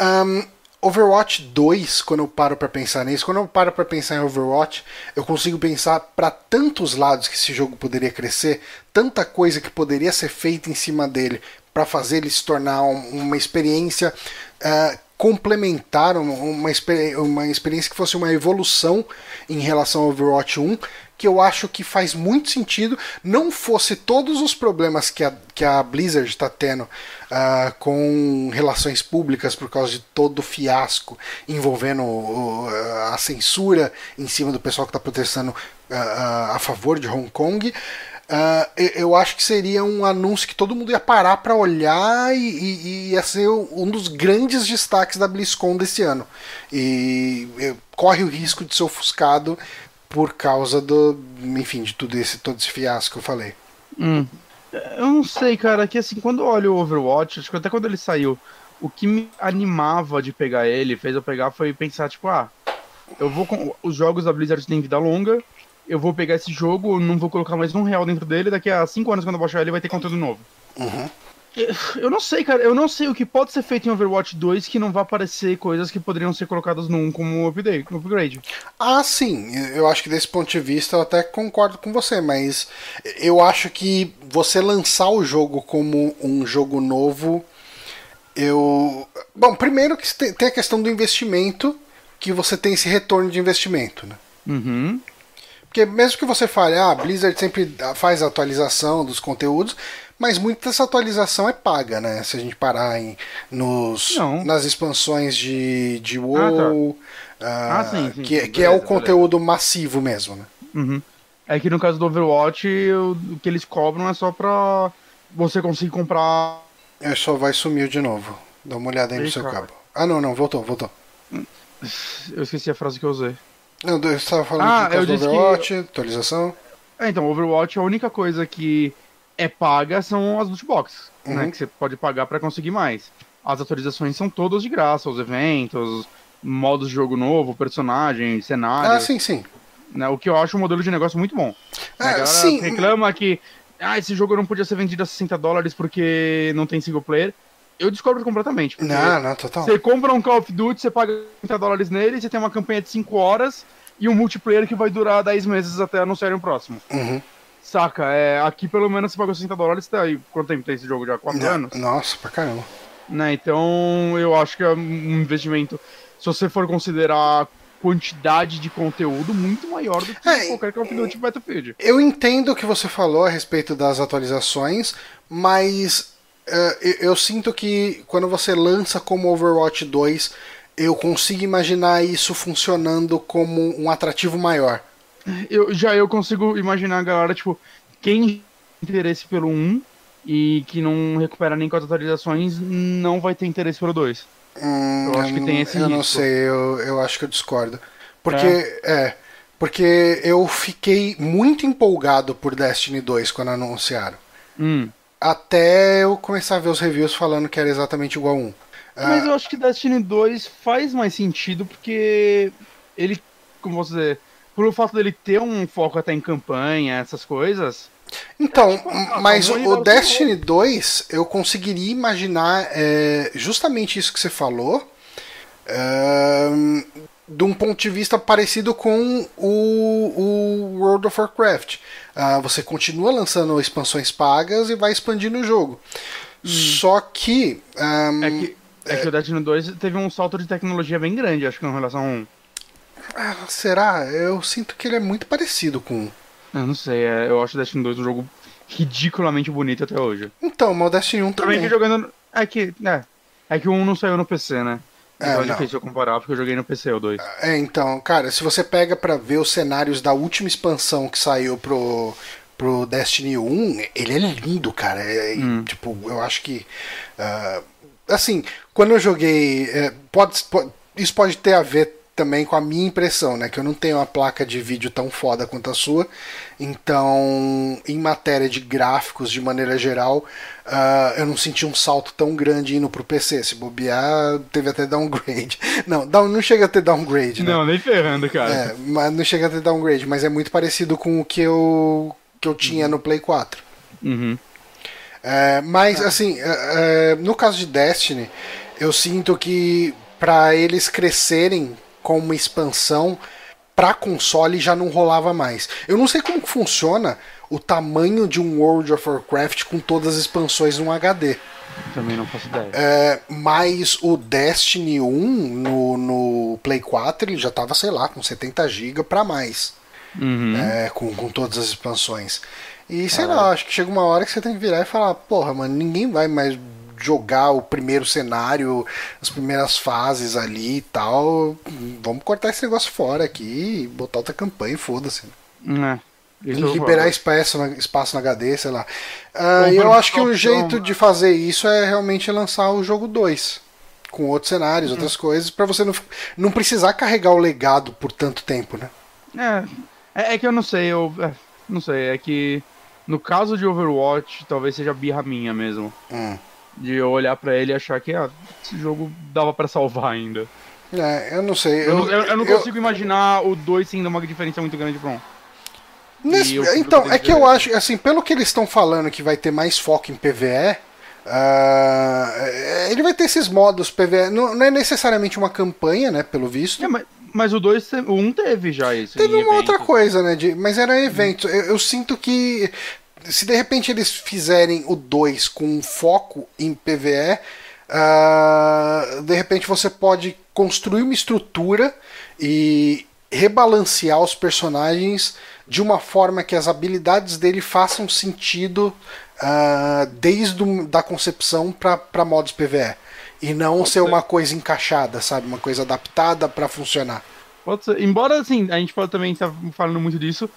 Um, Overwatch 2, quando eu paro para pensar nisso, quando eu paro para pensar em Overwatch, eu consigo pensar para tantos lados que esse jogo poderia crescer, tanta coisa que poderia ser feita em cima dele para fazer ele se tornar uma experiência uh, complementar, uma, uma, uma experiência que fosse uma evolução em relação ao Overwatch 1, que eu acho que faz muito sentido, não fosse todos os problemas que a, que a Blizzard está tendo uh, com relações públicas por causa de todo o fiasco envolvendo a censura em cima do pessoal que está protestando uh, a favor de Hong Kong. Uh, eu acho que seria um anúncio que todo mundo ia parar para olhar e, e, e, ia ser um dos grandes destaques da BlizzCon desse ano. E corre o risco de ser ofuscado por causa do, enfim, de tudo esse todo esse fiasco que eu falei. Hum. Eu não sei, cara, que assim, quando eu olho o Overwatch, acho que até quando ele saiu, o que me animava de pegar ele, fez eu pegar, foi pensar, tipo, ah, eu vou com. Os jogos da Blizzard têm vida longa, eu vou pegar esse jogo, não vou colocar mais um real dentro dele, daqui a cinco anos, quando eu baixar ele, vai ter conteúdo novo. Uhum. Eu não sei, cara. Eu não sei o que pode ser feito em Overwatch 2 que não vai aparecer coisas que poderiam ser colocadas no 1 como upgrade. Ah, sim. Eu acho que desse ponto de vista eu até concordo com você, mas eu acho que você lançar o jogo como um jogo novo, eu. Bom, primeiro que tem a questão do investimento, que você tem esse retorno de investimento, né? Uhum. Porque mesmo que você fale, ah, Blizzard sempre faz a atualização dos conteúdos, mas muita dessa atualização é paga, né? Se a gente parar em, nos, nas expansões de, de WoW, ah, tá. ah, sim, sim, que, sim, que beleza, é o conteúdo beleza. massivo mesmo, né? Uhum. É que no caso do Overwatch, o, o que eles cobram é só pra você conseguir comprar. É só vai sumir de novo. Dá uma olhada aí no seu cara. cabo. Ah, não, não, voltou, voltou. Eu esqueci a frase que eu usei. Não, eu estava falando ah, de do Overwatch, que... atualização. É, então, Overwatch, a única coisa que é paga são as loot boxes, né, uhum. né? Que você pode pagar para conseguir mais. As atualizações são todas de graça, os eventos, modos de jogo novo, personagem, cenário. Ah, sim, sim. Né, o que eu acho um modelo de negócio muito bom. Ah, a galera sim. reclama que ah, esse jogo não podia ser vendido a 60 dólares porque não tem single player. Eu discordo completamente. Não, não, total. Você compra um Call of Duty, você paga 30 dólares nele, você tem uma campanha de 5 horas e um multiplayer que vai durar 10 meses até anunciarem o próximo. Uhum. Saca? É, aqui pelo menos você pagou 60 dólares, tá aí. Quanto tempo tem esse jogo já? 4 anos? Nossa, pra caramba. Né? Então eu acho que é um investimento, se você for considerar quantidade de conteúdo, muito maior do que É, qualquer Call of Duty Battlefield. Eu entendo o que você falou a respeito das atualizações, mas eh, eu, eu sinto que quando você lança como Overwatch 2, eu consigo imaginar isso funcionando como um atrativo maior. Eu, já eu consigo imaginar a galera, tipo, quem tem interesse pelo 1 e que não recupera nem com as atualizações, não vai ter interesse pelo 2. Hum, Eu acho que não- tem esse Eu não risco. sei, eu, eu acho que eu discordo. Porque, é. porque eu fiquei muito empolgado por Destiny 2 quando anunciaram. Hum. Até eu começar a ver os reviews falando que era exatamente igual a 1. Mas eu acho que Destiny 2 faz mais sentido porque ele, como posso dizer, por o fato dele ter um foco até em campanha, essas coisas. Então, tipo, ah, mas vamos o Destiny 2, eu conseguiria imaginar é, justamente isso que você falou, ahn, de um ponto de vista parecido com o, o World of Warcraft. Ah, você continua lançando expansões pagas e vai expandindo o jogo. Só que. ahn, É que, é que o Destiny 2 teve um salto de tecnologia bem grande, acho que em relação a um. Ah, será? Eu sinto que ele é muito parecido com. Eu não sei, é, eu acho o Destiny 2 um jogo ridiculamente bonito até hoje. Então, mas o Destiny 1 Também também. jogando. É que. É, é que o 1 não saiu no PC, né? É, Então é, não. difícil eu comparar, porque eu joguei no PC o 2. É, então, cara, se você pega pra ver os cenários da última expansão que saiu pro, pro Destiny 1, ele é lindo, cara. É, Hum. Tipo, eu acho que. ah, assim, quando eu joguei. é, pode, pode- isso pode ter a ver também com a minha impressão, né? Que eu não tenho uma placa de vídeo tão foda quanto a sua. Então, em matéria de gráficos, de maneira geral, ah, eu não senti um salto tão grande indo pro PC. Se bobear, teve até downgrade. Não, down- não chega a ter downgrade, né? Não, nem ferrando, cara. É, mas não chega a ter downgrade, mas é muito parecido com o que eu, que eu tinha no Play 4. Uhum. É, mas, assim, é, é, no caso de Destiny, eu sinto que para eles crescerem com uma expansão para console já não rolava mais. Eu não sei como funciona o tamanho de um World of Warcraft com todas as expansões num HD. Também não faço ideia. É, mas o Destiny 1 no, no Play 4 ele já tava, sei lá, com 70 GB para mais. Uhum. É, com, com todas as expansões. E sei lá, acho que chega uma hora que você tem que virar e falar, porra, mano, ninguém vai mais jogar o primeiro cenário, as primeiras fases ali e tal. Vamos cortar esse negócio fora aqui e botar outra campanha e foda-se. É. Isso Liberar espaço na, espaço na HD, sei lá. E eu acho que um jeito de fazer isso é realmente lançar o jogo 2. Com outros cenários, Uhum. outras coisas, pra você não, não precisar carregar o legado por tanto tempo, né? É, é, é que eu não sei, eu. é, não sei, é que no caso de Overwatch, talvez seja birra minha mesmo. Hum. De eu olhar pra ele e achar que ah, esse jogo dava pra salvar ainda. É, eu não sei. Eu, não- eu- eu não eu- consigo imaginar o 2 sendo uma diferença muito grande pra um. Nesse- eu então, é que eu acho, assim, pelo que eles estão falando que vai ter mais foco em PVE, ah, ele vai ter esses modos PVE. Não, não é necessariamente uma campanha, né? Pelo visto. É, mas, mas o 2, o 1 um teve já isso. Teve uma outra eventos. coisa, né? de- mas era evento. Eu, eu sinto que se de repente eles fizerem o 2 com um foco em PVE, ah, de repente você pode construir uma estrutura e rebalancear os personagens de uma forma que as habilidades dele façam sentido ah, desde o, da concepção para modos PVE. E não ser ser. uma coisa encaixada, sabe? Uma coisa adaptada para funcionar. Pode ser. Embora, assim, a gente pode também estar falando muito disso,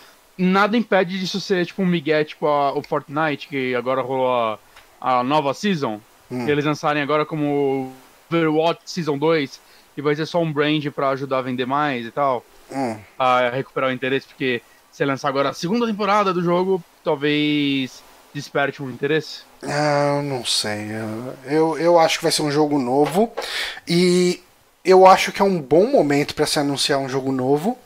nada impede disso ser tipo um migué, tipo a- o Fortnite, que agora rolou a, a nova season, Hum. que eles lançarem agora como Overwatch Season 2, e vai ser só um brand pra ajudar a vender mais e tal, Hum. a recuperar o interesse, porque se lançar agora a segunda temporada do jogo, talvez desperte um interesse. Ah, eu não sei. Eu, eu, eu acho que vai ser um jogo novo. E eu acho que é um bom momento para se anunciar um jogo novo.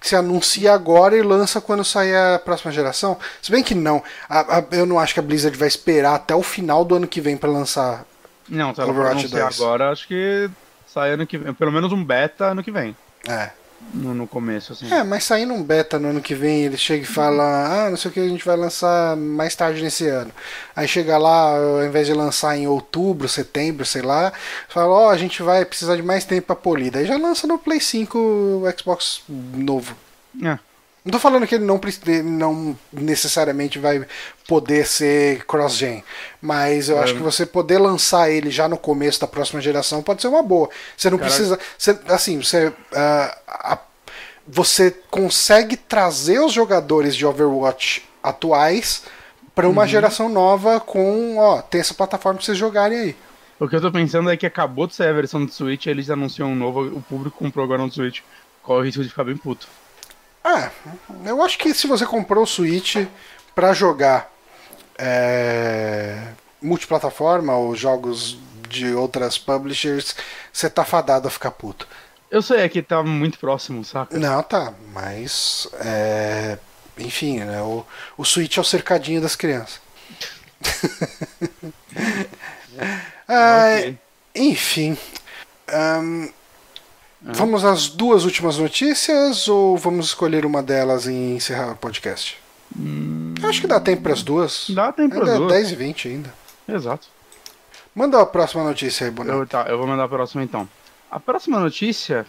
Que se anuncia agora e lança quando sair a próxima geração. Se bem que não. A, a, eu não acho que a Blizzard vai esperar até o final do ano que vem para lançar. Não, se ela Overwatch anunciar 2. agora, acho que sai ano que vem. Pelo menos um beta ano que vem. É. No, no começo, assim. É, mas saindo um beta no ano que vem, ele chega e fala, ah, não sei o que, a gente vai lançar mais tarde nesse ano. Aí chega lá, ao invés de lançar em outubro, setembro, sei lá, fala, ó, a gente vai precisar de mais tempo pra polir. Daí já lança no Play 5 o Xbox novo. É. Não tô falando que ele não, não necessariamente vai poder ser cross-gen, mas eu É. acho que você poder lançar ele já no começo da próxima geração pode ser uma boa. Você não Caraca. precisa. você- assim, você. ah, a- você consegue trazer os jogadores de Overwatch atuais para uma geração nova com, ó, tem essa plataforma pra vocês jogarem aí. O que eu tô pensando é que acabou de sair a versão do Switch, eles anunciam um novo, o público comprou agora no Switch. Qual o risco de ficar bem puto? Ah, eu acho que se você comprou o Switch pra jogar é, multiplataforma ou jogos de outras publishers, você tá fadado a ficar puto. Eu sei, é que tá muito próximo, saca? Não, tá, mas é, enfim, né, o, o Switch é o cercadinho das crianças. Ah, Ok. Enfim. Ahn, Vamos às duas últimas notícias ou vamos escolher uma delas e encerrar o podcast? Acho que dá tempo para as duas. Dá tempo pras Ainda é duas. 10 e 20 ainda. Exato. Manda a próxima notícia aí, Boneco. Eu, tá, eu vou mandar a próxima então. A próxima notícia,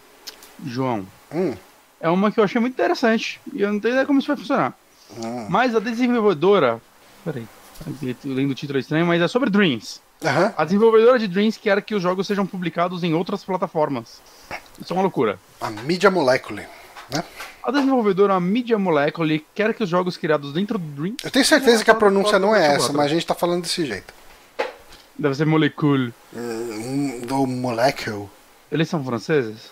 João, Hum, é uma que eu achei muito interessante. E eu não tenho ideia como isso vai funcionar. hum. Mas a desenvolvedora. Peraí, lendo o título é estranho, mas é sobre Dreams. Aham. A desenvolvedora de Dreams quer que os jogos sejam publicados em outras plataformas. Isso é uma loucura. A mídia molecule. Né? A desenvolvedora Media Molecule quer que os jogos criados dentro do Dreams. Eu tenho certeza que a pronúncia não é essa, 4. mas a gente tá falando desse jeito. Deve ser Molecule. Hum, Do molecule? Eles são franceses?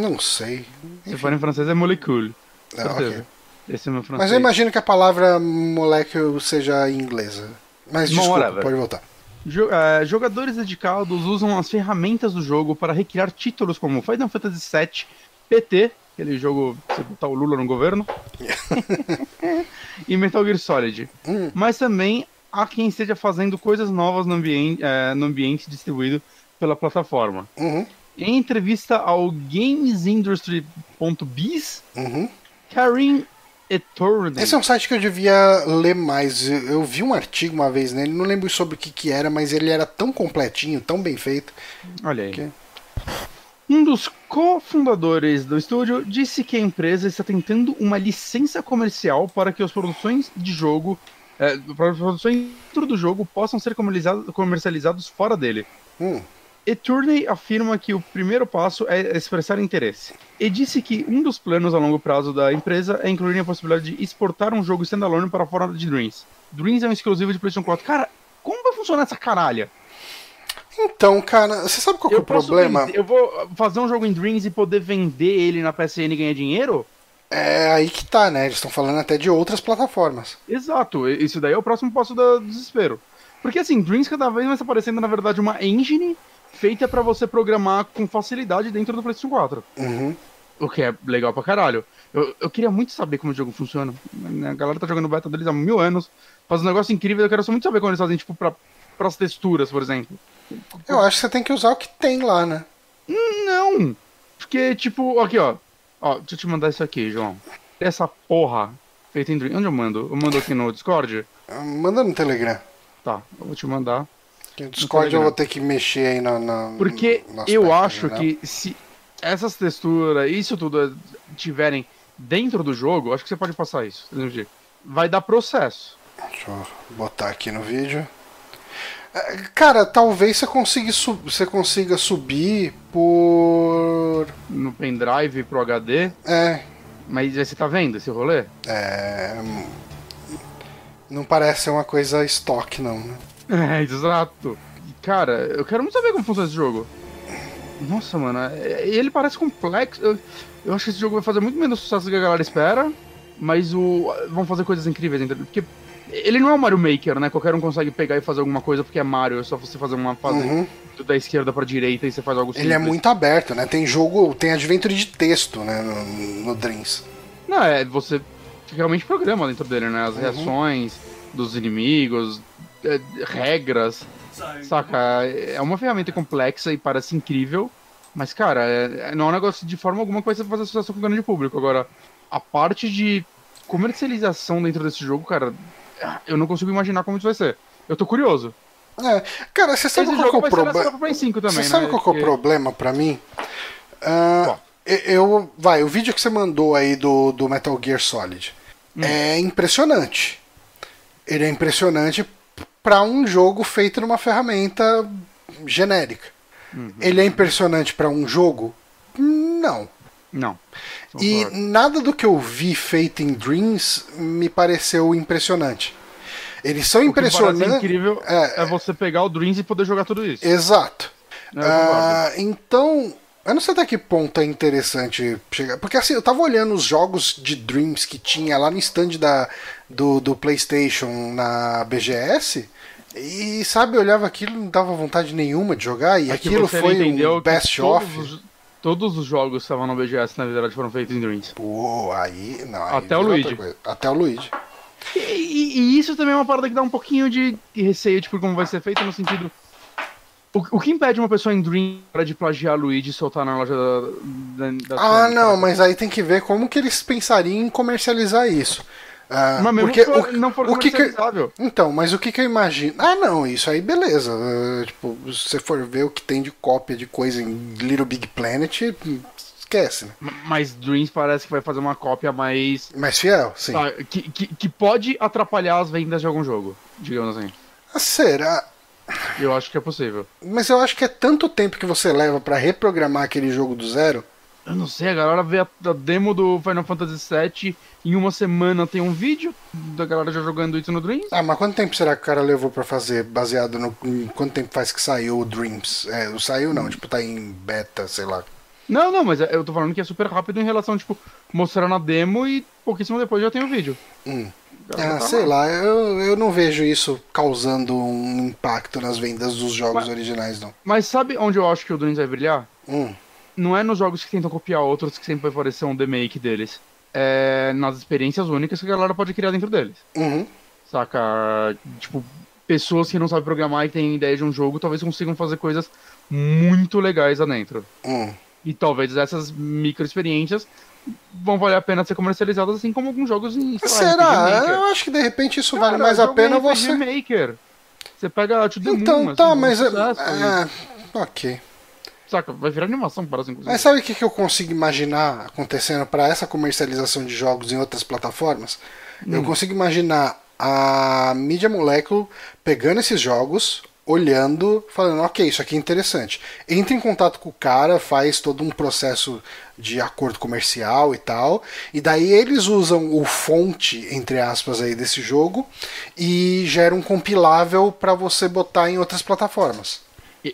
Não sei. Se forem franceses é Molecule. Ah, Certeza. ok. Esse é meu francês. Mas eu imagino que a palavra molecule seja inglesa. Mas Bom, desculpa, whatever. pode voltar. Eh, jogadores dedicados usam as ferramentas do jogo para recriar títulos como Final Fantasy VII, PT, aquele jogo que você botar o Lula no governo, e Metal Gear Solid. Hum. Mas também há quem esteja fazendo coisas novas no ambiente, eh, no ambiente distribuído pela plataforma. Uhum, Em entrevista ao GamesIndustry.biz, uhum. Karim Etorni. Esse é um site que eu devia ler mais. Eu, eu vi um artigo uma vez nele, não lembro sobre o que, que era, mas ele era tão completinho, tão bem feito. Olha aí. Ok. Um dos cofundadores do estúdio disse que a empresa está tentando uma licença comercial para que as produções de jogo, eh, para as produções dentro do jogo possam ser comercializados, comercializados fora dele. Hum, Eturney afirma que o primeiro passo é expressar interesse. E disse que um dos planos a longo prazo da empresa é incluir a possibilidade de exportar um jogo standalone para fora de Dreams. Dreams é um exclusivo de PlayStation 4. Cara, como vai funcionar essa caralha? Então, cara, você sabe qual é o problema? vender- eu vou fazer um jogo em Dreams e poder vender ele na PSN e ganhar dinheiro? É aí que tá, né? Eles estão falando até de outras plataformas. Exato, isso daí é o próximo passo do desespero. Porque assim, Dreams cada vez mais tá parecendo, na verdade, uma engine feita pra você programar com facilidade dentro do PlayStation 4. Uhum. O que é legal pra caralho. Eu, eu queria muito saber como o jogo funciona. A galera tá jogando beta deles há mil anos, faz um negócio incrível, eu quero só muito saber como eles fazem, tipo, pra, pras texturas, por exemplo. Eu acho que você tem que usar o que tem lá, né? Não! Porque, tipo, aqui, ó. Ó, deixa eu te mandar isso aqui, João. Essa porra feita em Dream. Onde eu mando? Eu mando aqui no Discord? Manda no Telegram. Tá, eu vou te mandar. Que o Discord eu vou ter que mexer aí na. na Porque no eu acho né? que se essas texturas, isso tudo tiverem dentro do jogo, acho que você pode passar isso. Vai dar processo. Deixa eu botar aqui no vídeo. É, Cara, talvez você consiga, você consiga subir por. No pendrive pro HD. É. Mas você tá vendo esse rolê? é não parece ser uma coisa estoque, não, né? É, exato. Cara, eu quero muito saber como funciona esse jogo. Nossa, mano, é- ele parece complexo. Eu, eu acho que esse jogo vai fazer muito menos sucesso do que a galera espera, mas o vão fazer coisas incríveis dentro. Porque Ele não é um Mario Maker, né? Qualquer um consegue pegar e fazer alguma coisa porque é Mario, é só você fazer uma fase Uhum. da esquerda pra direita e você faz algo Ele é simples. muito aberto, né? Tem jogo, tem adventure de texto, né? No, no Dreams. Não, é, você realmente programa dentro dele, né? As Uhum. reações dos inimigos, é, regras, saca? É uma ferramenta complexa e parece incrível, mas, cara, é- é- não é um negócio de forma alguma que vai fazer sucesso com o grande público. Agora, a parte de comercialização dentro desse jogo, cara, eu não consigo imaginar como isso vai ser. Eu tô curioso. É, cara, você sabe Esse qual que é o problema? pra Play 5 também, Você né? sabe qual que é o problema pra mim? Qual? eu, vai, o vídeo que você mandou aí do, do Metal Gear Solid Hum. é impressionante. Ele é impressionante pra um jogo feito numa ferramenta genérica. Uhum. Ele é impressionante pra um jogo? Não. Não. E nada do que eu vi feito em Dreams me pareceu impressionante. Eles são O impressionantes. incrível É, é, você pegar o Dreams e poder jogar tudo isso. Exato. Concordo. Ah, então, eu não sei até que ponto é interessante chegar. Porque assim, eu tava olhando os jogos de Dreams que tinha lá no stand da, do, do PlayStation na BGS. E sabe, eu olhava aquilo e não dava vontade nenhuma de jogar. E É aquilo foi um best todos off. os- Todos os jogos que estavam no BGS, na verdade, foram feitos em Dreams. Pô, aí. Não, aí Até o Luigi. Até o Luigi. E, e- e isso também é uma parada que dá um pouquinho de receio, tipo, como vai ser feito, no sentido. O, o que impede uma pessoa em Dream de plagiar Luigi e soltar na loja da. da, da Ah, não, mas aí tem que ver como que eles pensariam em comercializar isso. Ah, Mas mesmo porque for- o, não for o que que. Então, mas o que, que eu imagino? Ah, não, isso aí beleza. Eh, tipo, se você for ver o que tem de cópia de coisa em Little Big Planet, esquece, né? Mas Dreams parece que vai fazer uma cópia mais. Mais fiel, sim. que, que, que pode atrapalhar as vendas de algum jogo, digamos assim. Ah, será? Eu acho que é possível. Mas eu acho que é tanto tempo que você leva pra reprogramar aquele jogo do zero. Eu não sei, a galera vê a, a demo do Final Fantasy VII em uma semana tem um vídeo da galera já jogando isso no Dreams. Ah, mas quanto tempo será que o cara levou pra fazer, baseado no. quanto tempo faz que saiu o Dreams? É, não saiu não, tipo, tá em beta, sei lá. Não, não, mas é- eu tô falando que é super rápido em relação, tipo, mostrar na demo e pouquíssimo depois já tem o vídeo. Hum. Ah, tá sei lá. eu, eu não vejo isso causando um impacto nas vendas dos jogos Mas- originais, não. Mas sabe onde eu acho que o Dreams vai brilhar? Hum. Não é nos jogos que tentam copiar outros que sempre vai parecer um remake deles. É nas experiências únicas que a galera pode criar dentro deles. Uhum. Saca? Tipo, pessoas que não sabem programar e têm ideia de um jogo talvez consigam fazer coisas muito legais lá dentro. Hum. E talvez essas micro experiências vão valer a pena ser comercializadas assim como alguns jogos em lá, Será? RPG Maker. Eu acho que de repente isso vale Cara, mais a pena em você. Maker. Você pega To The Então, Moon, tá, assim, mas. é- sucesso, é, ok. Saca? Vai virar animação, parece, inclusive. Mas sabe o que, que eu consigo imaginar acontecendo para essa comercialização de jogos em outras plataformas? Hum. Eu consigo imaginar a Media Molecule pegando esses jogos, olhando, falando, ok, isso aqui é interessante. Entra em contato com o cara, faz todo um processo de acordo comercial e tal, e daí eles usam o fonte, entre aspas, aí desse jogo e gera um compilável para você botar em outras plataformas.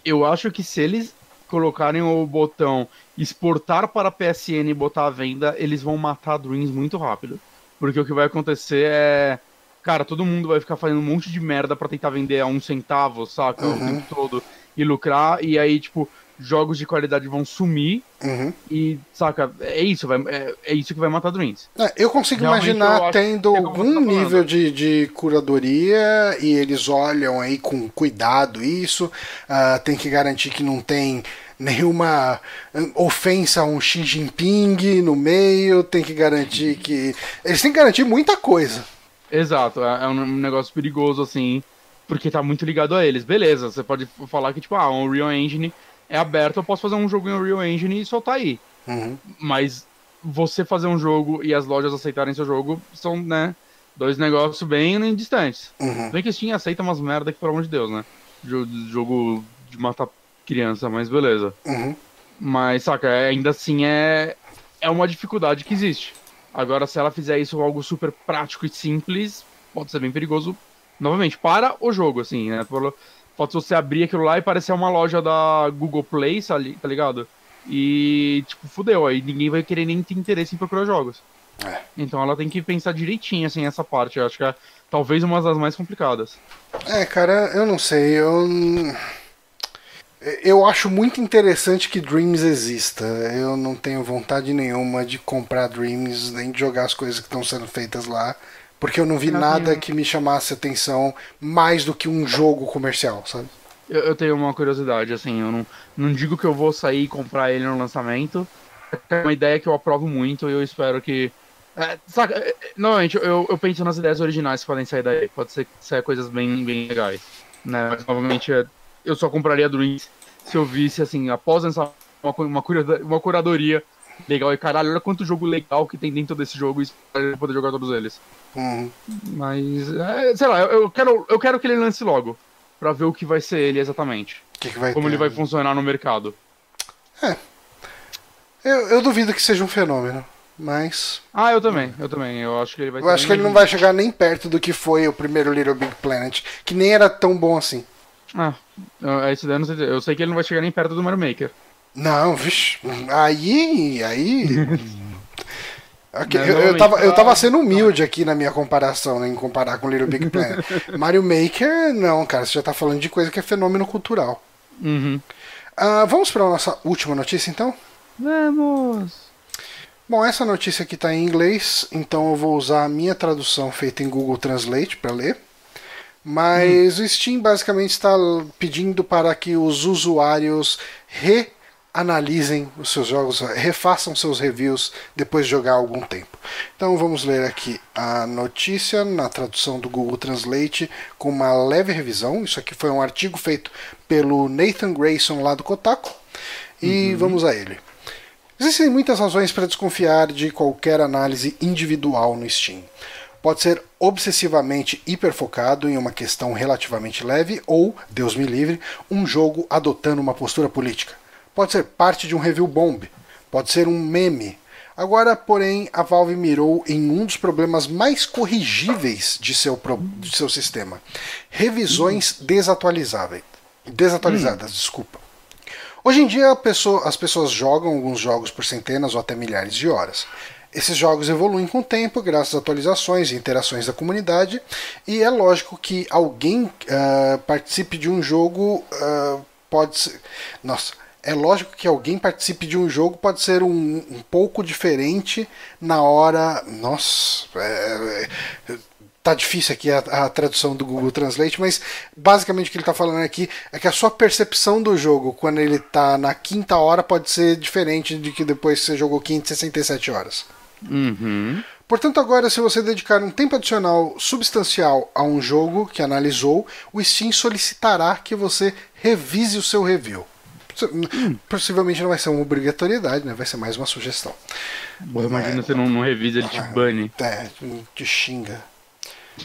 Eu acho que se eles colocarem o botão exportar para PSN e botar à venda, eles vão matar Dreams muito rápido. Porque o que vai acontecer é. Cara, todo mundo vai ficar fazendo um monte de merda pra tentar vender a um centavo, saca? O Uhum. tempo todo. E lucrar. E aí, tipo, jogos de qualidade vão sumir. Uhum. E, saca? É isso, vai, é, é isso que vai matar Dreams. É, eu consigo Realmente, imaginar eu tendo é como algum tá nível de, de curadoria e eles olham aí com cuidado isso. ah, tem que garantir que não tem nenhuma hum, ofensa a um Xi Jinping no meio. Tem que garantir que. Eles têm que garantir muita coisa. Exato, é é um negócio perigoso, assim, porque tá muito ligado a eles. Beleza, você pode falar que, tipo, ah, o Unreal Engine é aberto, eu posso fazer um jogo em Unreal Engine e soltar aí. Uhum. Mas você fazer um jogo e as lojas aceitarem seu jogo são, né, dois negócios bem distantes. Uhum. Bem que Steam aceita umas merda que, pelo amor de Deus, né? Jo- Jogo de matar criança, mas beleza. Uhum. Mas, saca, ainda assim é, é uma dificuldade que existe. Agora, se ela fizer isso algo super prático e simples, pode ser bem perigoso, novamente, para o jogo, assim, né? Pode você abrir aquilo lá e parecer uma loja da Google Play, tá ligado? E, tipo, fudeu, aí ninguém vai querer nem ter interesse em procurar jogos. É. Então ela tem que pensar direitinho, assim, essa parte. Eu acho que é talvez uma das mais complicadas. É, cara, eu não sei. Eu. Eu acho muito interessante que Dreams exista. Eu não tenho vontade nenhuma de comprar Dreams, nem de jogar as coisas que estão sendo feitas lá. Porque eu não vi nada que me chamasse atenção mais do que um jogo comercial, sabe? Eu, eu, tenho uma curiosidade, assim, eu não, não digo que eu vou sair e comprar ele no lançamento. É uma ideia que eu aprovo muito e eu espero que. É, saca, é, normalmente eu, eu penso nas ideias originais que podem sair daí. Pode ser que saia coisas bem, bem legais. Né? Mas novamente eu só compraria Dreams se eu visse, assim, após lançar uma, uma, uma curadoria legal. E caralho, olha quanto jogo legal que tem dentro desse jogo e poder jogar todos eles. Uhum. Mas, é, sei lá, eu, eu, quero, eu quero que ele lance logo para ver o que vai ser ele exatamente. Que que como ter? ele vai funcionar no mercado. É. Eu, eu duvido que seja um fenômeno, mas. Ah, eu também, eu também. Eu acho que ele vai Eu acho que ele não vai chegar nem perto do que foi o primeiro Little Big Planet, que nem era tão bom assim. Ah, é isso daí eu sei. Eu sei que ele não vai chegar nem perto do Mario Maker. Não, vixi. Aí. Aí. Okay, eu, eu, tava, eu tava sendo humilde aqui na minha comparação, né, em comparar com Little Big Planet. Mario Maker, não, cara, você já tá falando de coisa que é fenômeno cultural. Uhum. Uh, vamos para nossa última notícia, então? Vamos! Bom, essa notícia aqui está em inglês, então eu vou usar a minha tradução feita em Google Translate para ler. Mas hum. o Steam basicamente está pedindo para que os usuários re analisem os seus jogos, refaçam seus reviews depois de jogar algum tempo. Então vamos ler aqui a notícia na tradução do Google Translate com uma leve revisão. Isso aqui foi um artigo feito pelo Nathan Grayson lá do Kotaku. E uhum. vamos a ele. Existem muitas razões para desconfiar de qualquer análise individual no Steam. Pode ser obsessivamente hiperfocado em uma questão relativamente leve ou, Deus me livre, um jogo adotando uma postura política pode ser parte de um review bomb, pode ser um meme. Agora, porém, a Valve mirou em um dos problemas mais corrigíveis de seu, de seu sistema: revisões desatualizáveis. Desatualizadas, hum. desculpa. Hoje em dia, pessoa, as pessoas jogam alguns jogos por centenas ou até milhares de horas. Esses jogos evoluem com o tempo, graças a atualizações e interações da comunidade, e é lógico que alguém uh, participe de um jogo uh, pode ser. Nossa, é lógico que alguém participe de um jogo pode ser um, um pouco diferente na hora. Nossa, é, é, tá difícil aqui a, a, tradução do Google Translate, mas basicamente o que ele está falando aqui é que a sua percepção do jogo quando ele está na quinta hora pode ser diferente de que depois você jogou 567 horas. Uhum. Portanto, agora, se você dedicar um tempo adicional substancial a um jogo que analisou, o Steam solicitará que você revise o seu review. Hum. Possivelmente não vai ser uma obrigatoriedade, né? Vai ser mais uma sugestão. Boa, imagina é, você não, não revisa, ele te bane. É, te xinga.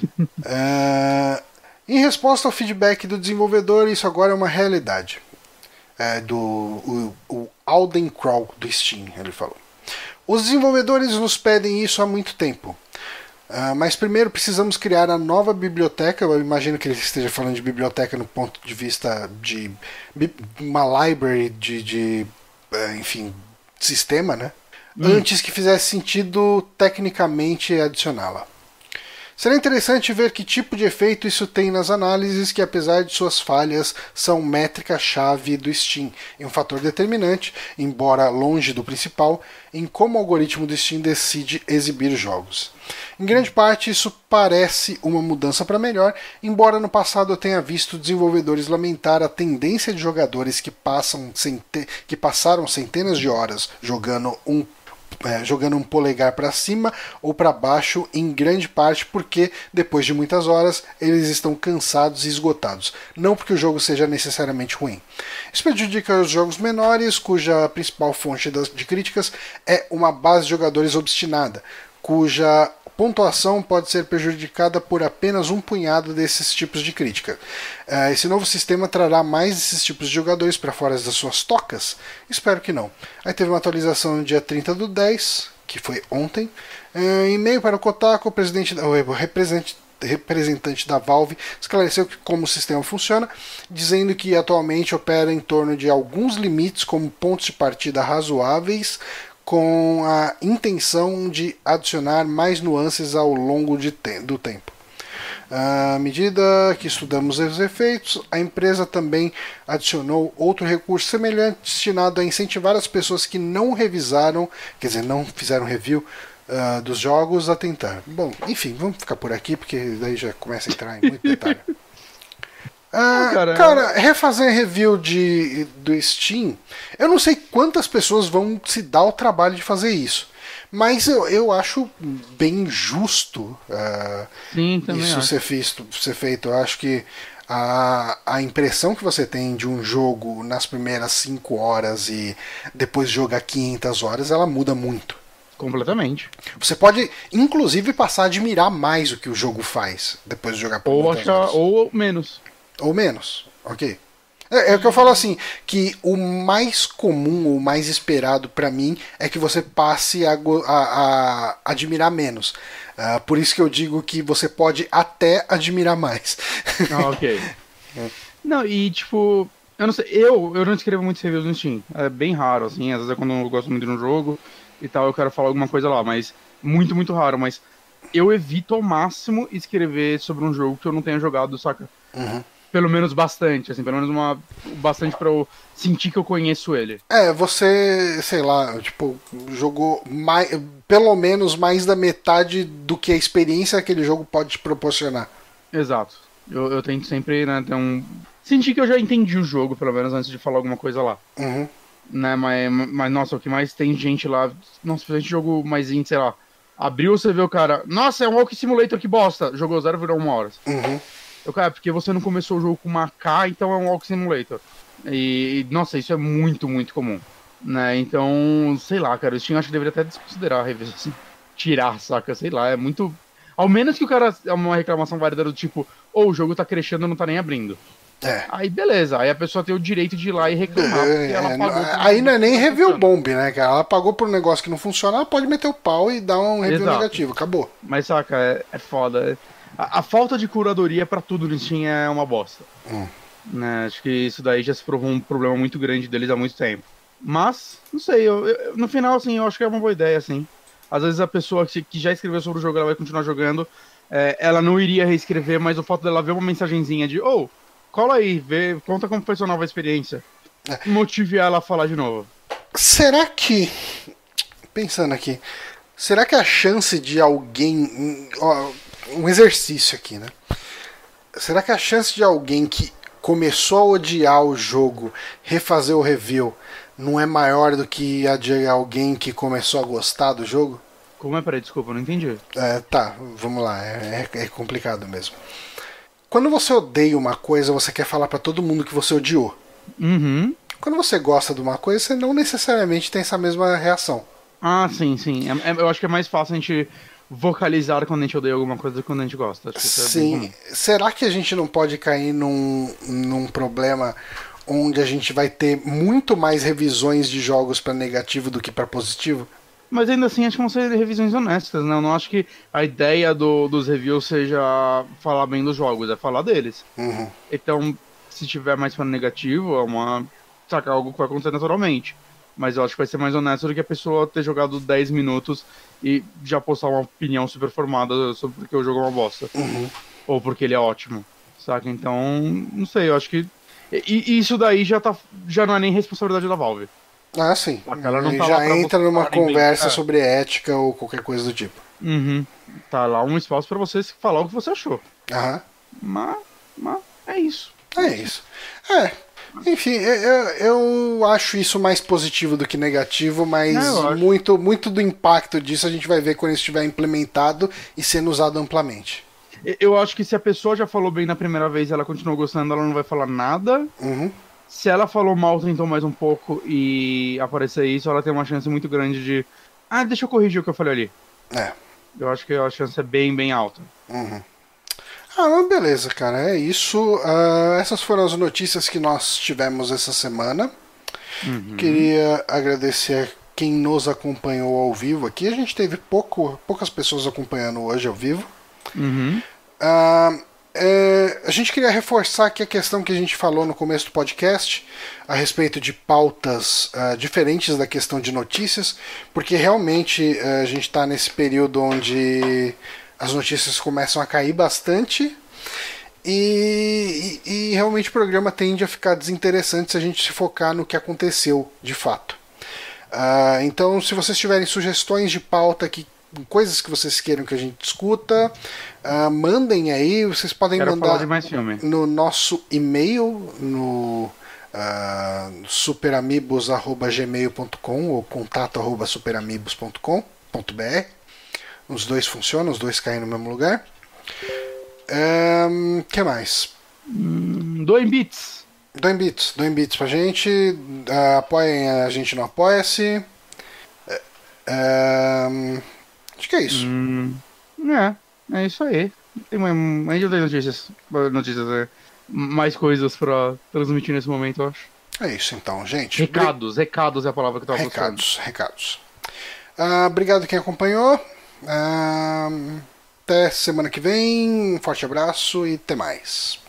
uh, em resposta ao feedback do desenvolvedor, isso agora é uma realidade. É, do o, o Alden Crawl do Steam, ele falou. Os desenvolvedores nos pedem isso há muito tempo. Uh, mas primeiro precisamos criar a nova biblioteca. Eu imagino que ele esteja falando de biblioteca no ponto de vista de uma library de, de uh, enfim, sistema, né? Hum. Antes que fizesse sentido tecnicamente adicioná-la. Será interessante ver que tipo de efeito isso tem nas análises, que apesar de suas falhas, são métrica-chave do Steam, e um fator determinante, embora longe do principal, em como o algoritmo do Steam decide exibir jogos. Em grande parte, isso parece uma mudança para melhor, embora no passado eu tenha visto desenvolvedores lamentar a tendência de jogadores que, passam que passaram centenas de horas jogando um é, jogando um polegar para cima ou para baixo, em grande parte porque, depois de muitas horas, eles estão cansados e esgotados. Não porque o jogo seja necessariamente ruim. Isso prejudica os jogos menores, cuja principal fonte de críticas é uma base de jogadores obstinada, cuja pontuação pode ser prejudicada por apenas um punhado desses tipos de crítica. Uh, esse novo sistema trará mais desses tipos de jogadores para fora das suas tocas? Espero que não. Aí teve uma atualização no dia 30 do 10, que foi ontem. Uh, e-mail para o Kotaku, o, presidente, o representante representante da Valve esclareceu como o sistema funciona, dizendo que atualmente opera em torno de alguns limites como pontos de partida razoáveis com a intenção de adicionar mais nuances ao longo te do tempo. À medida que estudamos os efeitos, a empresa também adicionou outro recurso semelhante destinado a incentivar as pessoas que não revisaram, quer dizer, não fizeram review uh, dos jogos a tentar. Bom, enfim, vamos ficar por aqui porque daí já começa a entrar em muito detalhe. Ah, cara, cara, refazer review de, do Steam, eu não sei quantas pessoas vão se dar o trabalho de fazer isso. Mas eu, eu acho bem justo uh, Sim, isso ser, ser feito. Eu acho que a, a impressão que você tem de um jogo nas primeiras 5 horas e depois jogar 500 horas, ela muda muito. Completamente. Você pode, inclusive, passar a admirar mais o que o jogo faz depois de jogar por ou achar, horas. Ou menos. Ou menos, ok. É, é, o que eu falo assim, que o mais comum, o mais esperado para mim é que você passe a, a, a admirar menos. Uh, por isso que eu digo que você pode até admirar mais. Ah, ok. Não, e tipo, eu não sei, eu, eu não escrevo muitos reviews no Steam. É bem raro, assim, às vezes é quando eu gosto muito de um jogo e tal, eu quero falar alguma coisa lá, mas muito, muito raro, mas eu evito ao máximo escrever sobre um jogo que eu não tenha jogado, saca? Uhum pelo menos bastante, assim, pelo menos uma bastante para eu sentir que eu conheço ele. É, você, sei lá, tipo, jogou mais, pelo menos mais da metade do que a experiência que aquele jogo pode te proporcionar. Exato. Eu, eu tento sempre, né, ter um sentir que eu já entendi o jogo, pelo menos antes de falar alguma coisa lá. Uhum. Né, mas, mas nossa, o que mais tem gente lá, nossa, gente jogo mais sei lá, abriu, você vê o cara, nossa, é um Walk Simulator que bosta, jogou zero, virou uma hora. Uhum. Eu, cara, porque você não começou o jogo com uma K, então é um Walk Simulator. E, nossa, isso é muito, muito comum. Né? Então, sei lá, cara, o Steam acho que deveria até desconsiderar a revista, assim, tirar, saca? Sei lá, é muito. Ao menos que o cara. É uma reclamação válida do tipo, ou oh, o jogo tá crescendo não tá nem abrindo. É. Aí beleza, aí a pessoa tem o direito de ir lá e reclamar, é, ela pagou. Aí não é nem review bomb, né, cara? Ela pagou por um negócio que não funciona, ela pode meter o pau e dar um review Exato. negativo, acabou. Mas saca, é, é foda. A, a falta de curadoria para tudo no Steam é uma bosta. Hum. Né, acho que isso daí já se provou um problema muito grande deles há muito tempo. Mas, não sei, eu, eu, no final, assim, eu acho que é uma boa ideia, assim. Às vezes a pessoa que, que já escreveu sobre o jogo, ela vai continuar jogando. É, ela não iria reescrever, mas o fato dela ver uma mensagenzinha de, ou, oh, cola aí, vê, conta como foi sua nova experiência. É. Motive ela a falar de novo. Será que, pensando aqui, será que a chance de alguém, ó, um exercício aqui, né? Será que a chance de alguém que começou a odiar o jogo refazer o review não é maior do que a de alguém que começou a gostar do jogo? Como é? Peraí, desculpa, não entendi. É, tá, vamos lá, é, é, é complicado mesmo. Quando você odeia uma coisa, você quer falar para todo mundo que você odiou. Uhum. Quando você gosta de uma coisa, você não necessariamente tem essa mesma reação. Ah, sim, sim. É, é, eu acho que é mais fácil a gente vocalizar quando a gente odeia alguma coisa que quando a gente gosta. É Sim. É Será que a gente não pode cair num, num problema onde a gente vai ter muito mais revisões de jogos para negativo do que para positivo? Mas ainda assim, acho que vão ser revisões honestas, né? Eu não acho que a ideia do, dos reviews seja falar bem dos jogos, é falar deles. Uhum. Então, se tiver mais para negativo, é uma. Saca, algo que vai acontecer naturalmente. Mas eu acho que vai ser mais honesto do que a pessoa ter jogado 10 minutos e já postar uma opinião super formada sobre porque o jogo é uma bosta. Uhum. Ou porque ele é ótimo. Saca? Então, não sei, eu acho que. E, e isso daí já, tá, já não é nem responsabilidade da Valve. Ah, sim. Ela não tá já entra numa conversa bem... sobre ética ou qualquer coisa do tipo. Uhum. Tá lá um espaço para você falar o que você achou. Aham. Mas, mas é isso. É isso. É, enfim, eu, eu acho isso mais positivo do que negativo, mas é, muito, muito do impacto disso a gente vai ver quando isso estiver implementado e sendo usado amplamente. Eu acho que se a pessoa já falou bem na primeira vez e ela continuou gostando, ela não vai falar nada. Uhum. Se ela falou mal, tentou mais um pouco e aparecer isso, ela tem uma chance muito grande de. Ah, deixa eu corrigir o que eu falei ali. É. Eu acho que a chance é bem, bem alta. Uhum. Ah, beleza, cara. É isso. Uh, essas foram as notícias que nós tivemos essa semana. Uhum. Queria agradecer quem nos acompanhou ao vivo aqui. A gente teve pouco, poucas pessoas acompanhando hoje ao vivo. Uhum. Uh, é, a gente queria reforçar aqui a questão que a gente falou no começo do podcast a respeito de pautas uh, diferentes da questão de notícias, porque realmente uh, a gente está nesse período onde as notícias começam a cair bastante. E, e, e, realmente o programa tende a ficar desinteressante se a gente se focar no que aconteceu de fato. Uh, então, se vocês tiverem sugestões de pauta que coisas que vocês queiram que a gente discuta, uh, mandem aí. Vocês podem Quero mandar no nosso e-mail no uh, superamigos@gmail.com ou contato@superamigos.com.br. Os dois funcionam, os dois caem no mesmo lugar. O um, que mais? Hum, doem bits. Doem bits, doem bits pra gente. Uh, apoiem a gente no Apoia-se. Uh, Acho que é isso. Hum, é, é isso aí. Tem uma, a gente tem notícias, notícias é, mais coisas pra transmitir nesse momento, eu acho. É isso então, gente. Recados, recados é a palavra que eu tava. Recados, recados. Uh, obrigado quem acompanhou. Até semana que vem, um forte abraço e até mais.